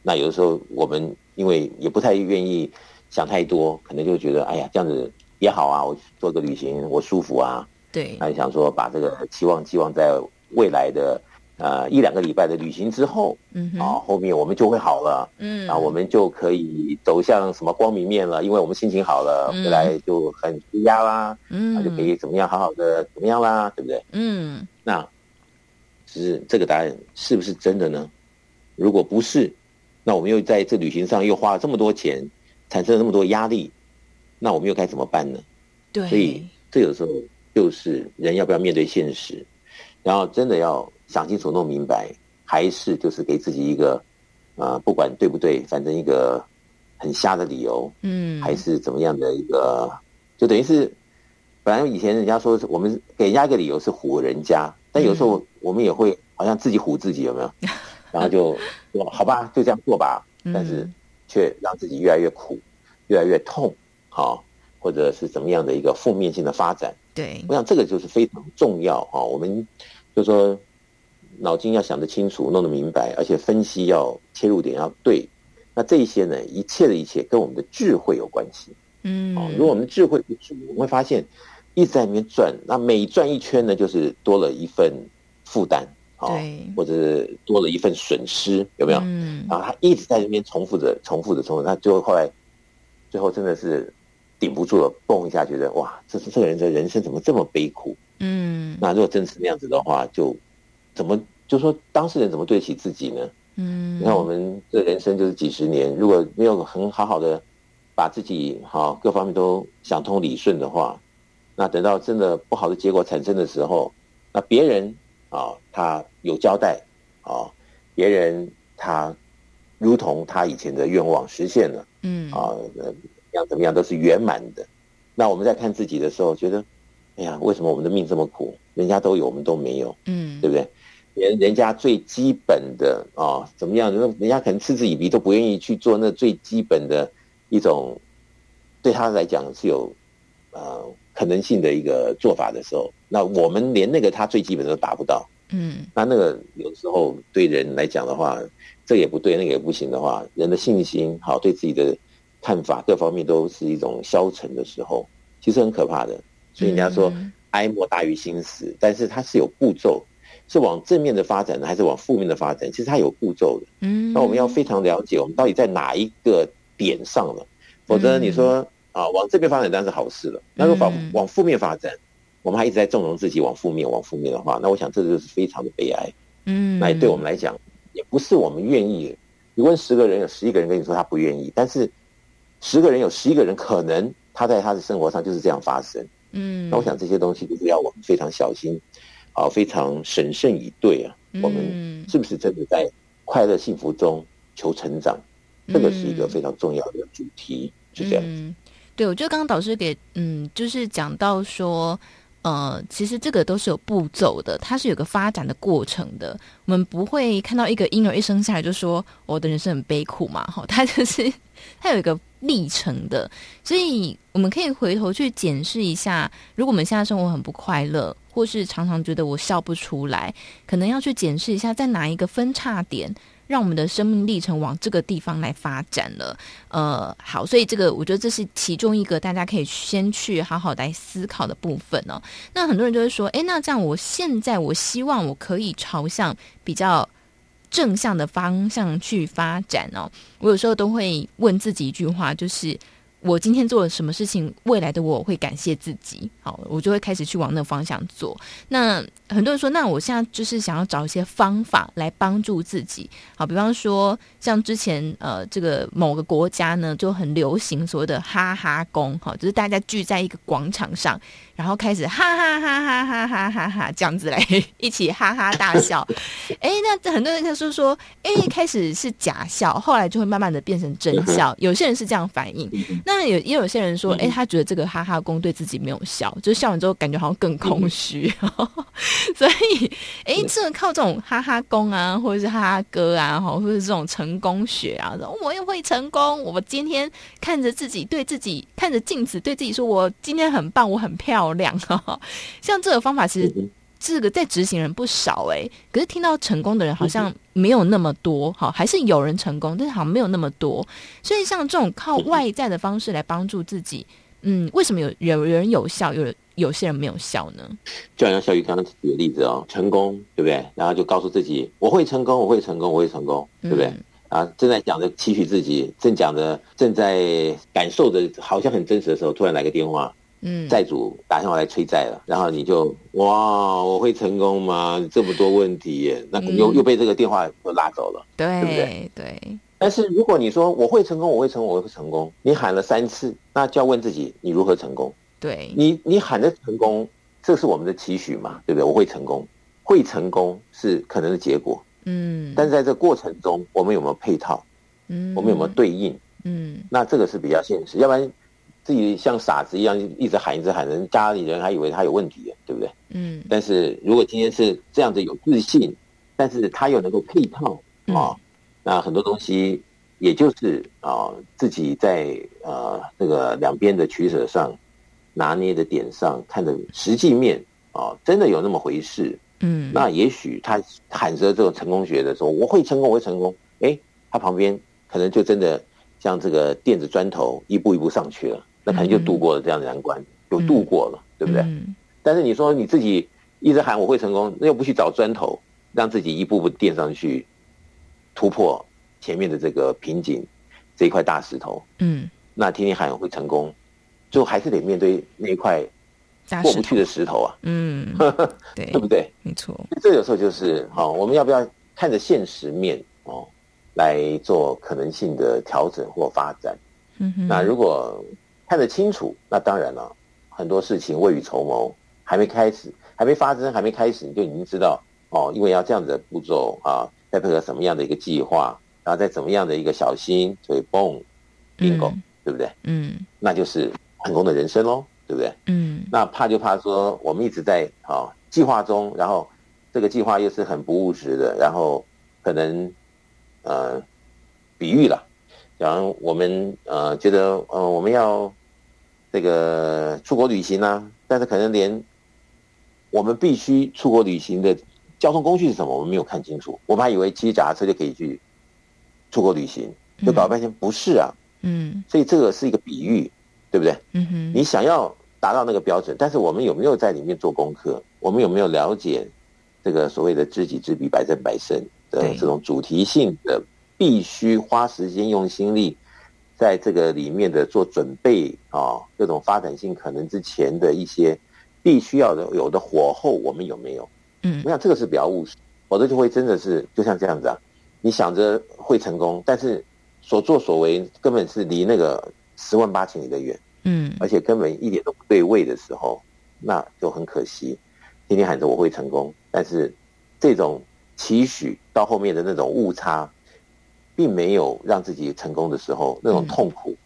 那有的时候我们因为也不太愿意想太多，可能就觉得哎呀这样子也好啊，我做个旅行我舒服啊。对，还想说把这个期望寄望在未来的呃一两个礼拜的旅行之后，嗯，啊，后面我们就会好了，嗯，啊，我们就可以走向什么光明面了，因为我们心情好了，回来就很舒压啦，嗯，啊，就可以怎么样好好的怎么样啦，对不对？嗯，那是这个答案是不是真的呢？如果不是，那我们又在这旅行上又花了这么多钱，产生了那么多压力，那我们又该怎么办呢？对，所以这有时候。就是人要不要面对现实，然后真的要想清楚、弄明白，还是就是给自己一个，呃，不管对不对，反正一个很瞎的理由，嗯，还是怎么样的一个，就等于是，本来以前人家说我们给人家一个理由是唬人家，但有时候我们也会好像自己唬自己，有没有？然后就说好吧，就这样做吧，但是却让自己越来越苦，越来越痛，好，或者是怎么样的一个负面性的发展。对，我想这个就是非常重要啊！我们就说脑筋要想得清楚，弄得明白，而且分析要切入点要对。那这一些呢，一切的一切跟我们的智慧有关系。嗯，如果我们的智慧不足，我们会发现一直在里面转，那每转一圈呢，就是多了一份负担啊，或者是多了一份损失，有没有？嗯，然后他一直在那边重复着、重复着、重复，那最后后来最后真的是。顶不住了，蹦一下，觉得哇，这是这个人的人生怎么这么悲苦？嗯，那如果真是那样子的话，就怎么就说当事人怎么对得起自己呢？嗯，你看我们这人生就是几十年，如果没有很好好的把自己好各方面都想通理顺的话，那等到真的不好的结果产生的时候，那别人啊他有交代啊，别人他如同他以前的愿望实现了，嗯啊。样怎么样都是圆满的，那我们在看自己的时候，觉得，哎呀，为什么我们的命这么苦？人家都有，我们都没有，嗯，对不对？人人家最基本的啊、哦，怎么样？人家可能嗤之以鼻，都不愿意去做那最基本的一种，对他来讲是有呃可能性的一个做法的时候，那我们连那个他最基本的都达不到，嗯，那那个有时候对人来讲的话，这也不对，那个也不行的话，人的信心好，对自己的。看法各方面都是一种消沉的时候，其实很可怕的。所以人家说哀莫大于心死，但是它是有步骤，是往正面的发展呢，还是往负面的发展？其实它有步骤的。嗯，那我们要非常了解我们到底在哪一个点上了，否则你说啊，往这边发展当然是好事了。那如果往往负面发展，我们还一直在纵容自己往负面往负面的话，那我想这就是非常的悲哀。嗯，那对我们来讲，也不是我们愿意。你问十个人，有十一个人跟你说他不愿意，但是。十个人有十一个人可能他在他的生活上就是这样发生，嗯，那我想这些东西就是要我们非常小心，啊，非常审慎以对啊，我们是不是真的在快乐幸福中求成长？这个是一个非常重要的主题，是这样。嗯，对，我觉得刚刚导师给嗯，就是讲到说。呃，其实这个都是有步骤的，它是有个发展的过程的。我们不会看到一个婴儿一生下来就说我的人生很悲苦嘛，哈，他就是 他有一个历程的。所以我们可以回头去检视一下，如果我们现在生活很不快乐，或是常常觉得我笑不出来，可能要去检视一下，在哪一个分叉点。让我们的生命历程往这个地方来发展了，呃，好，所以这个我觉得这是其中一个大家可以先去好好来思考的部分哦。那很多人就会说，诶，那这样我现在我希望我可以朝向比较正向的方向去发展哦。我有时候都会问自己一句话，就是。我今天做了什么事情，未来的我会感谢自己。好，我就会开始去往那个方向做。那很多人说，那我现在就是想要找一些方法来帮助自己。好，比方说像之前呃，这个某个国家呢就很流行所谓的哈哈功，好，就是大家聚在一个广场上，然后开始哈哈哈哈哈哈哈哈这样子来一起哈哈大笑。哎，那很多人就说说，哎，开始是假笑，后来就会慢慢的变成真笑。有些人是这样反应，那有也有些人说，哎，他觉得这个哈哈功对自己没有效，就是笑完之后感觉好像更空虚。所以，哎，这靠这种哈哈功啊，或者是哈哈歌啊，或者是这种成功学啊，我也会成功。我今天看着自己，对自己看着镜子，对自己说：“我今天很棒，我很漂亮。”哈，像这个方法，其实这个在执行人不少哎。可是听到成功的人好像没有那么多，哈，还是有人成功，但是好像没有那么多。所以，像这种靠外在的方式来帮助自己，嗯，为什么有有人有效，有人？有些人没有笑呢，就好像小雨刚刚举的例子哦，成功对不对？然后就告诉自己我会成功，我会成功，我会成功，对不对？嗯、啊，正在讲着期许自己，正讲着正在感受着好像很真实的时候，突然来个电话，嗯，债主打电话来催债了，然后你就哇，我会成功吗？这么多问题耶，那又、嗯、又被这个电话又拉走了，对，对不对？对。但是如果你说我会成功，我会成功，我会成功，你喊了三次，那就要问自己你如何成功？对你，你喊的成功，这是我们的期许嘛，对不对？我会成功，会成功是可能的结果，嗯。但是在这过程中，我们有没有配套？嗯，我们有没有对应？嗯，那这个是比较现实，要不然自己像傻子一样一直喊，一直喊，人家里人还以为他有问题，对不对？嗯。但是如果今天是这样子有自信，但是他又能够配套啊，嗯，那很多东西也就是啊，自己在呃这个两边的取舍上。拿捏的点上，看的实际面啊，真的有那么回事。嗯，那也许他喊着这种成功学的时候，我会成功，我会成功。哎，他旁边可能就真的像这个垫子砖头，一步一步上去了，那可能就度过了这样的难关，就度过了，对不对？嗯。但是你说你自己一直喊我会成功，那又不去找砖头，让自己一步步垫上去，突破前面的这个瓶颈，这一块大石头。嗯，那天天喊我会成功。就还是得面对那一块过不去的石头啊，嗯，对，对不对？没错，这有时候就是好，我们要不要看着现实面哦，来做可能性的调整或发展？嗯哼，那如果看得清楚，那当然了，很多事情未雨绸缪，还没开始，还没发生，还没开始，你就已经知道哦，因为要这样子的步骤啊，再配合什么样的一个计划，然后再怎么样的一个小心，所以嘣，bingo，对不对？嗯，那就是。成功的人生喽，对不对？嗯，那怕就怕说我们一直在啊计划中，然后这个计划又是很不务实的，然后可能呃比喻了，假如我们呃觉得呃我们要这个出国旅行呢、啊，但是可能连我们必须出国旅行的交通工具是什么，我们没有看清楚，我们还以为骑脚踏车就可以去出国旅行，就搞半天不是啊，嗯，所以这个是一个比喻。对不对？嗯哼，你想要达到那个标准，但是我们有没有在里面做功课？我们有没有了解这个所谓的知己知彼，百战百胜的这种主题性的，必须花时间用心力在这个里面的做准备啊？各种发展性可能之前的一些必须要的有的火候，我们有没有？嗯，我想这个是比较务实，否则就会真的是就像这样子啊，你想着会成功，但是所作所为根本是离那个。十万八千里的远，嗯，而且根本一点都不对位的时候，那就很可惜。天天喊着我会成功，但是这种期许到后面的那种误差，并没有让自己成功的时候那种痛苦，嗯、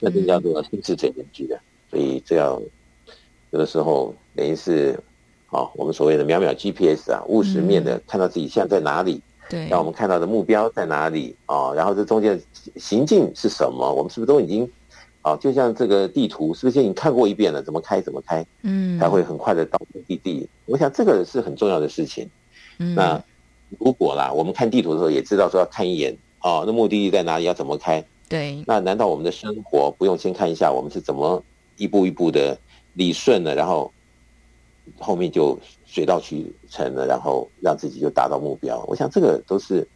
那就叫做心智者人居的。所以这样有的时候等于是啊，我们所谓的秒秒 GPS 啊，务实面的看到自己现在在哪里。对，让我们看到的目标在哪里啊？然后这中间的行进是什么？我们是不是都已经啊？就像这个地图，是不是已经看过一遍了？怎么开？怎么开？嗯，才会很快的到目的地。我想这个是很重要的事情。嗯，那如果啦，我们看地图的时候也知道说要看一眼啊，那目的地在哪里？要怎么开？对，那难道我们的生活不用先看一下我们是怎么一步一步的理顺了，然后后面就？水到渠成了，然后让自己就达到目标。我想这个都是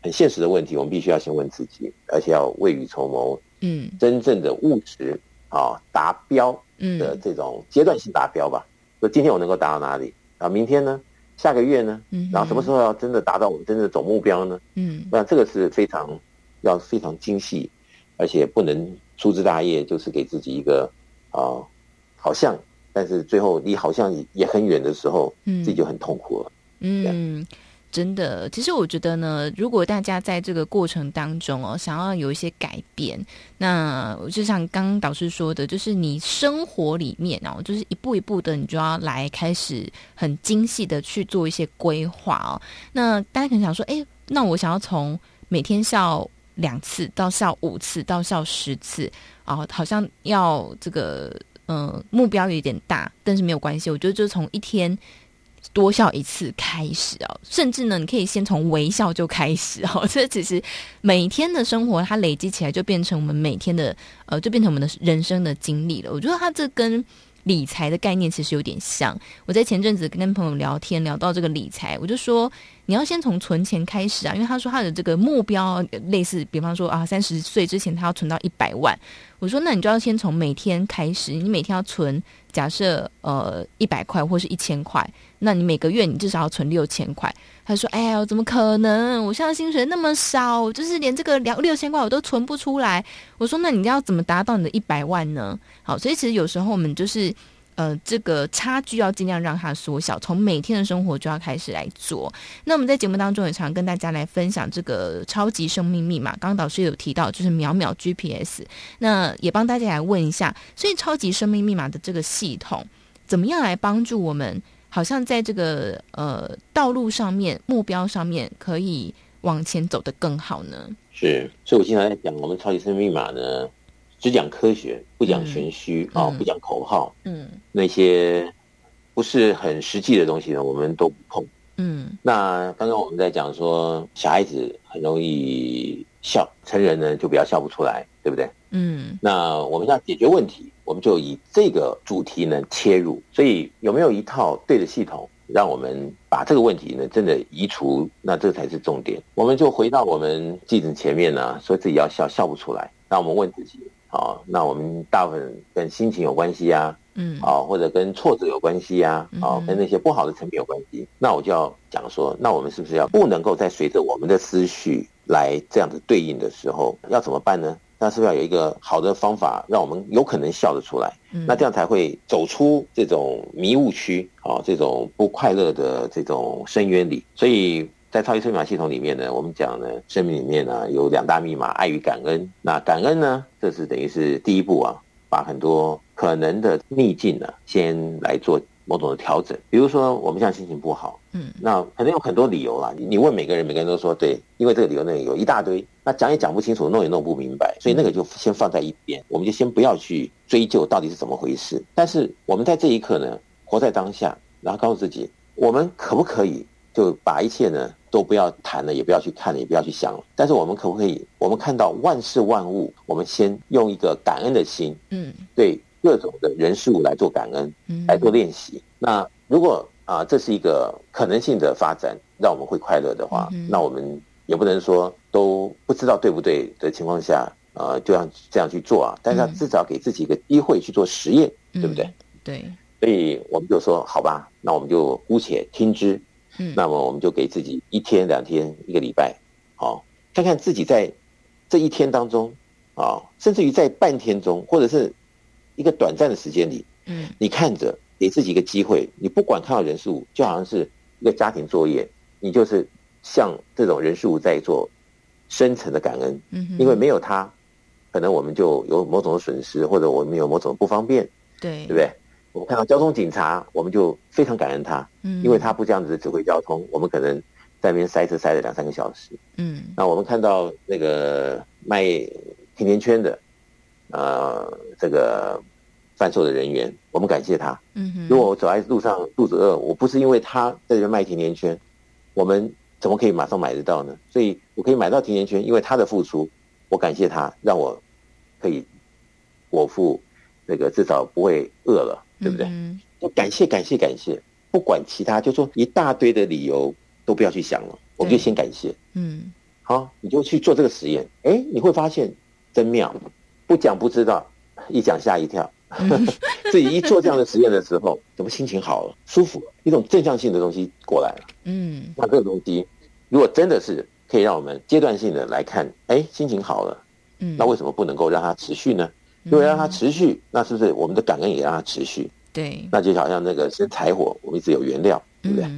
很现实的问题，我们必须要先问自己，而且要未雨绸缪。嗯，真正的务实啊，达标的这种阶段性达标吧。说今天我能够达到哪里啊？明天呢？下个月呢？嗯，然后什么时候要真的达到我们真正的总目标呢？嗯，那这个是非常要非常精细，而且不能粗枝大叶，就是给自己一个啊、呃，好像，但是最后离好像也很远的时候，嗯，自己就很痛苦了。嗯。真的，其实我觉得呢，如果大家在这个过程当中哦，想要有一些改变，那就像刚刚导师说的，就是你生活里面哦，就是一步一步的，你就要来开始很精细的去做一些规划哦。那大家可能想说，哎，那我想要从每天笑两次到笑五次到笑十次啊，哦，好像要这个呃目标有点大，但是没有关系，我觉得就从一天。多笑一次开始哦，甚至呢，你可以先从微笑就开始哦。这其实每天的生活，它累积起来就变成我们每天的呃，就变成我们的人生的经历了。我觉得它这跟理财的概念其实有点像。我在前阵子跟朋友聊天，聊到这个理财，我就说你要先从存钱开始啊，因为他说他的这个目标类似，比方说啊，三十岁之前他要存到一百万。我说那你就要先从每天开始，你每天要存。假设呃一百块或是一千块，那你每个月你至少要存六千块。他说：“哎呀，怎么可能？我现在薪水那么少，就是连这个两六千块我都存不出来。”我说：“那你要怎么达到你的一百万呢？”好，所以其实有时候我们就是。呃，这个差距要尽量让它缩小，从每天的生活就要开始来做。那我们在节目当中也常跟大家来分享这个超级生命密码。刚刚导师有提到，就是秒秒 GPS。那也帮大家来问一下，所以超级生命密码的这个系统，怎么样来帮助我们？好像在这个呃道路上面、目标上面，可以往前走得更好呢？是，所以我经常在讲，我们超级生命密码呢。只讲科学，不讲玄虚啊、不讲口号。嗯，那些不是很实际的东西呢，我们都不碰。嗯，那刚刚我们在讲说，小孩子很容易笑，成人呢就比较笑不出来，对不对？嗯，那我们要解决问题，我们就以这个主题呢切入。所以有没有一套对的系统，让我们把这个问题呢真的移除？那这才是重点。我们就回到我们镜子前面呢，说自己要笑，笑不出来。那我们问自己。好，那我们大部分跟心情有关系呀，嗯，啊，或者跟挫折有关系呀，啊，跟那些不好的成品有关系。那我就要讲说，那我们是不是要不能够再随着我们的思绪来这样子对应的时候，要怎么办呢？那是不是要有一个好的方法，让我们有可能笑得出来？那这样才会走出这种迷雾区啊，这种不快乐的这种深渊里。所以。在超级生命系统里面呢，我们讲呢，生命里面呢有两大密码，爱与感恩。那感恩呢，这是等于是第一步啊，把很多可能的逆境呢，先来做某种的调整。比如说，我们现在心情不好，嗯，那可能有很多理由啦。你问每个人，每个人都说对，因为这个理由，那个有一大堆，那讲也讲不清楚，弄也弄不明白，所以那个就先放在一边，我们就先不要去追究到底是怎么回事。但是我们在这一刻呢，活在当下，然后告诉自己，我们可不可以就把一切呢？都不要谈了，也不要去看了，也不要去想了。但是我们可不可以？我们看到万事万物，我们先用一个感恩的心，嗯，对各种的人事物来做感恩，嗯，来做练习。那如果啊、呃，这是一个可能性的发展，让我们会快乐的话，嗯，那我们也不能说都不知道对不对的情况下，呃，就要这样去做啊。但是要至少给自己一个机会去做实验，嗯，对不对？对。所以我们就说好吧，那我们就姑且听之。嗯，那么我们就给自己一天、两天、一个礼拜，哦，看看自己在这一天当中，啊，甚至于在半天中，或者是一个短暂的时间里，嗯，你看着给自己一个机会，你不管看到人事物，就好像是一个家庭作业，你就是像这种人事物在做深层的感恩，嗯，因为没有他，可能我们就有某种的损失，或者我们有某种不方便，对，对不对？我们看到交通警察，我们就非常感恩他，嗯，因为他不这样子指挥交通，我们可能在那边塞车塞了两三个小时，嗯。那我们看到那个卖甜甜圈的，呃，这个贩售的人员，我们感谢他，嗯。如果我走在路上肚子饿，我不是因为他在这边卖甜甜圈，我们怎么可以马上买得到呢？所以我可以买到甜甜圈，因为他的付出，我感谢他，让我可以果腹，那个至少不会饿了。对不对？就感谢感谢感谢，不管其他，就说一大堆的理由都不要去想了，我们就先感谢。嗯，好，你就去做这个实验，哎，你会发现真妙，不讲不知道，一讲吓一跳。自己一做这样的实验的时候，怎么心情好了，舒服，一种正向性的东西过来了。嗯，那这个东西，如果真的是可以让我们阶段性的来看，哎，心情好了，嗯，那为什么不能够让它持续呢？如果让它持续，那是不是我们的感恩也让它持续？对，那就好像那个生柴火，我们一直有原料，对不对？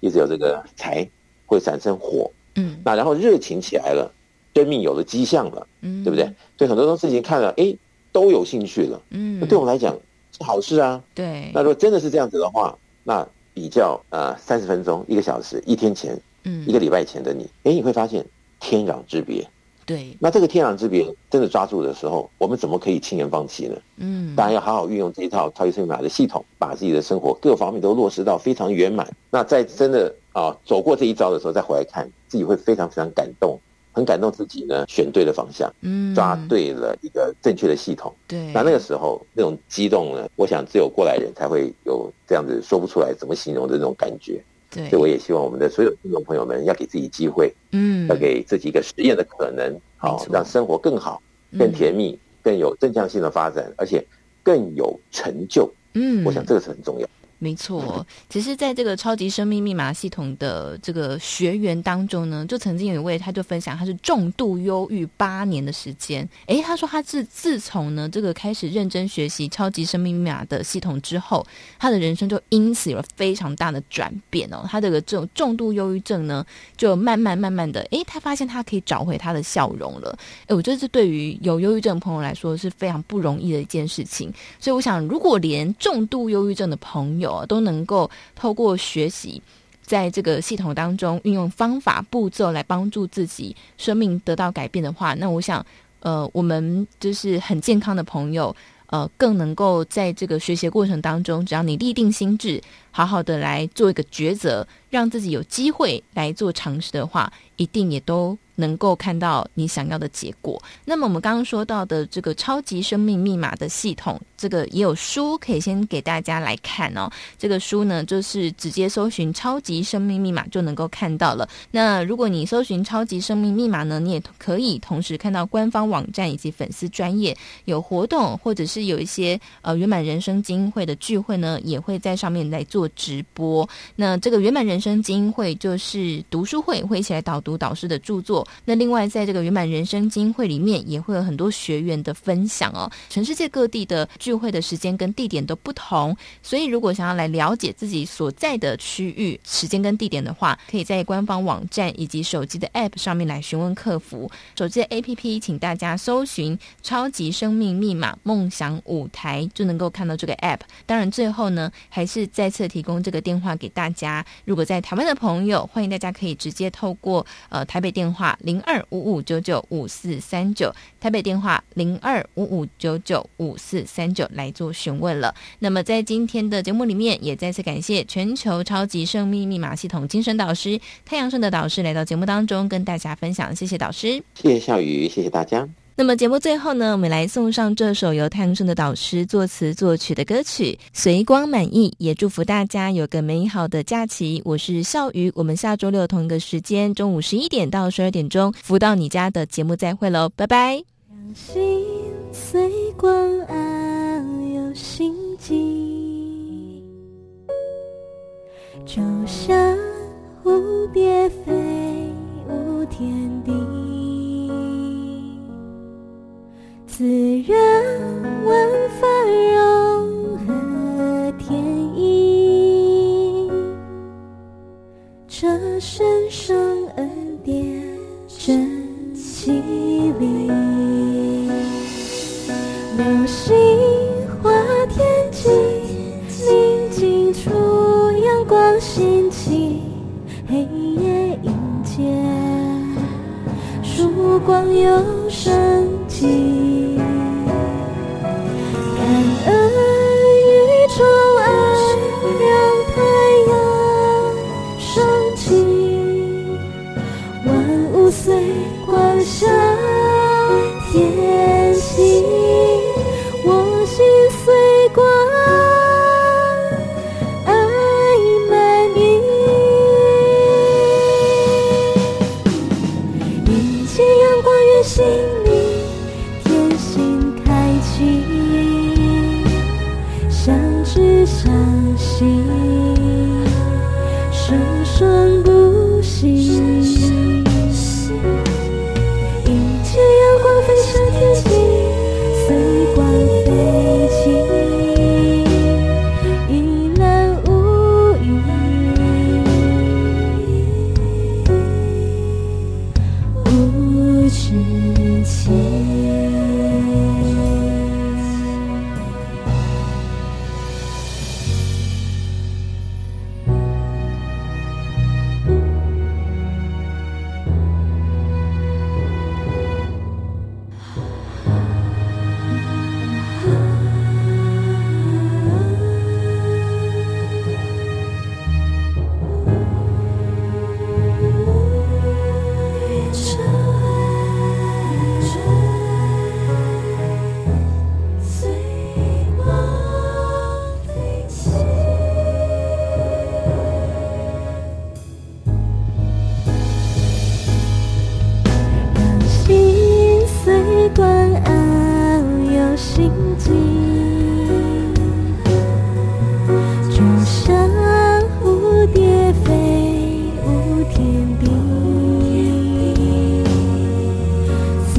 一直有这个柴会产生火，嗯，那然后热情起来了，生命有了迹象了，嗯，对不对？对很多种事情看了，哎，都有兴趣了，嗯，那对我们来讲是好事啊。对，那如果真的是这样子的话，那比较呃三十分钟、一个小时、一天前、嗯，一个礼拜前的你，哎，你会发现天壤之别。对，那这个天壤之别真的抓住的时候，我们怎么可以轻言放弃呢？嗯，当然要好好运用这一套超级生命密码的系统，把自己的生活各方面都落实到非常圆满。那在真的啊走过这一招的时候，再回来看自己会非常非常感动，很感动自己呢选对了方向，嗯，抓对了一个正确的系统。对，那那个时候那种激动呢，我想只有过来人才会有这样子说不出来怎么形容的那种感觉。对，所以我也希望我们的所有听众朋友们要给自己机会，嗯，要给自己一个实验的可能，好，让生活更好、更甜蜜、嗯、更有正向性的发展，而且更有成就。嗯，我想这个是很重要。没错，其实，在这个超级生命密码系统的这个学员当中呢，就曾经有一位，他就分享他是重度忧郁八年的时间。诶，他说他自自从呢这个开始认真学习超级生命密码的系统之后，他的人生就因此有了非常大的转变哦。他这个这种重度忧郁症呢，就慢慢慢慢的，诶，他发现他可以找回他的笑容了。诶，我觉得这对于有忧郁症朋友来说是非常不容易的一件事情。所以我想，如果连重度忧郁症的朋友，都能够透过学习，在这个系统当中运用方法步骤来帮助自己生命得到改变的话，那我想，呃，我们就是很健康的朋友，呃，更能够在这个学习过程当中，只要你立定心智，好好的来做一个抉择，让自己有机会来做尝试的话，一定也都。能够看到你想要的结果。那么我们刚刚说到的这个超级生命密码的系统，这个也有书可以先给大家来看哦。这个书呢，就是直接搜寻“超级生命密码”就能够看到了。那如果你搜寻“超级生命密码”呢，你也可以同时看到官方网站以及粉丝专业有活动，或者是有一些呃圆满人生精英会的聚会呢，也会在上面来做做直播。那这个圆满人生精英会就是读书会，会一起来导读导师的著作。那另外，在这个圆满人生精英会里面，也会有很多学员的分享哦。全世界各地的聚会的时间跟地点都不同，所以如果想要来了解自己所在的区域时间跟地点的话，可以在官方网站以及手机的 App 上面来询问客服。手机的 APP，请大家搜寻“超级生命密码梦想舞台”，就能够看到这个 App。当然，最后呢，还是再次提供这个电话给大家。如果在台湾的朋友，欢迎大家可以直接透过呃台北电话。零二五五九九五四三九，台北电话零二五五九九五四三九来做询问了。那么在今天的节目里面，也再次感谢全球超级生命密码系统精神导师太阳盛的导师来到节目当中跟大家分享，谢谢导师，谢谢笑宇，谢谢大家。那么节目最后呢，我们来送上这首由太阳盛德导师作词作曲的歌曲《随光满意》，也祝福大家有个美好的假期。我是笑鱼，我们下周六同一个时间，中午十一点到十二点钟，福到你家的节目再会喽，拜拜。让心随光遨游心际，就像蝴蝶飞舞天地。自然万法融合天意，这神圣恩典真綺丽。流星划天际，宁静处阳光兴起，黑夜迎接曙光又升起。心。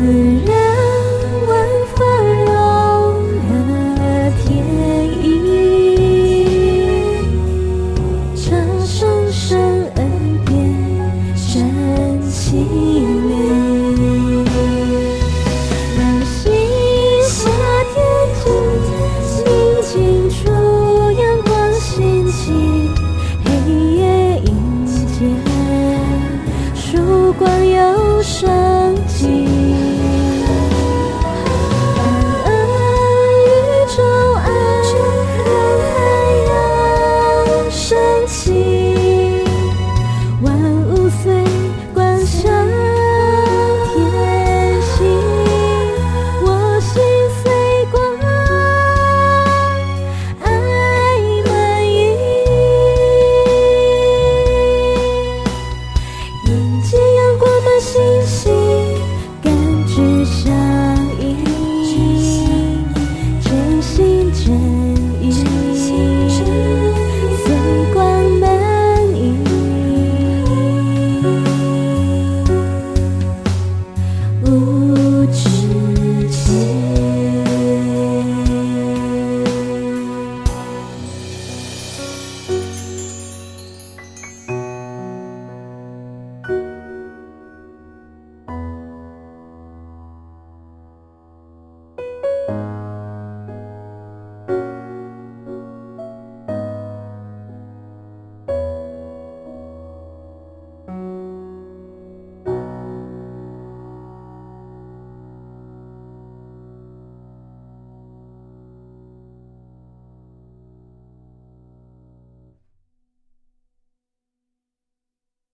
自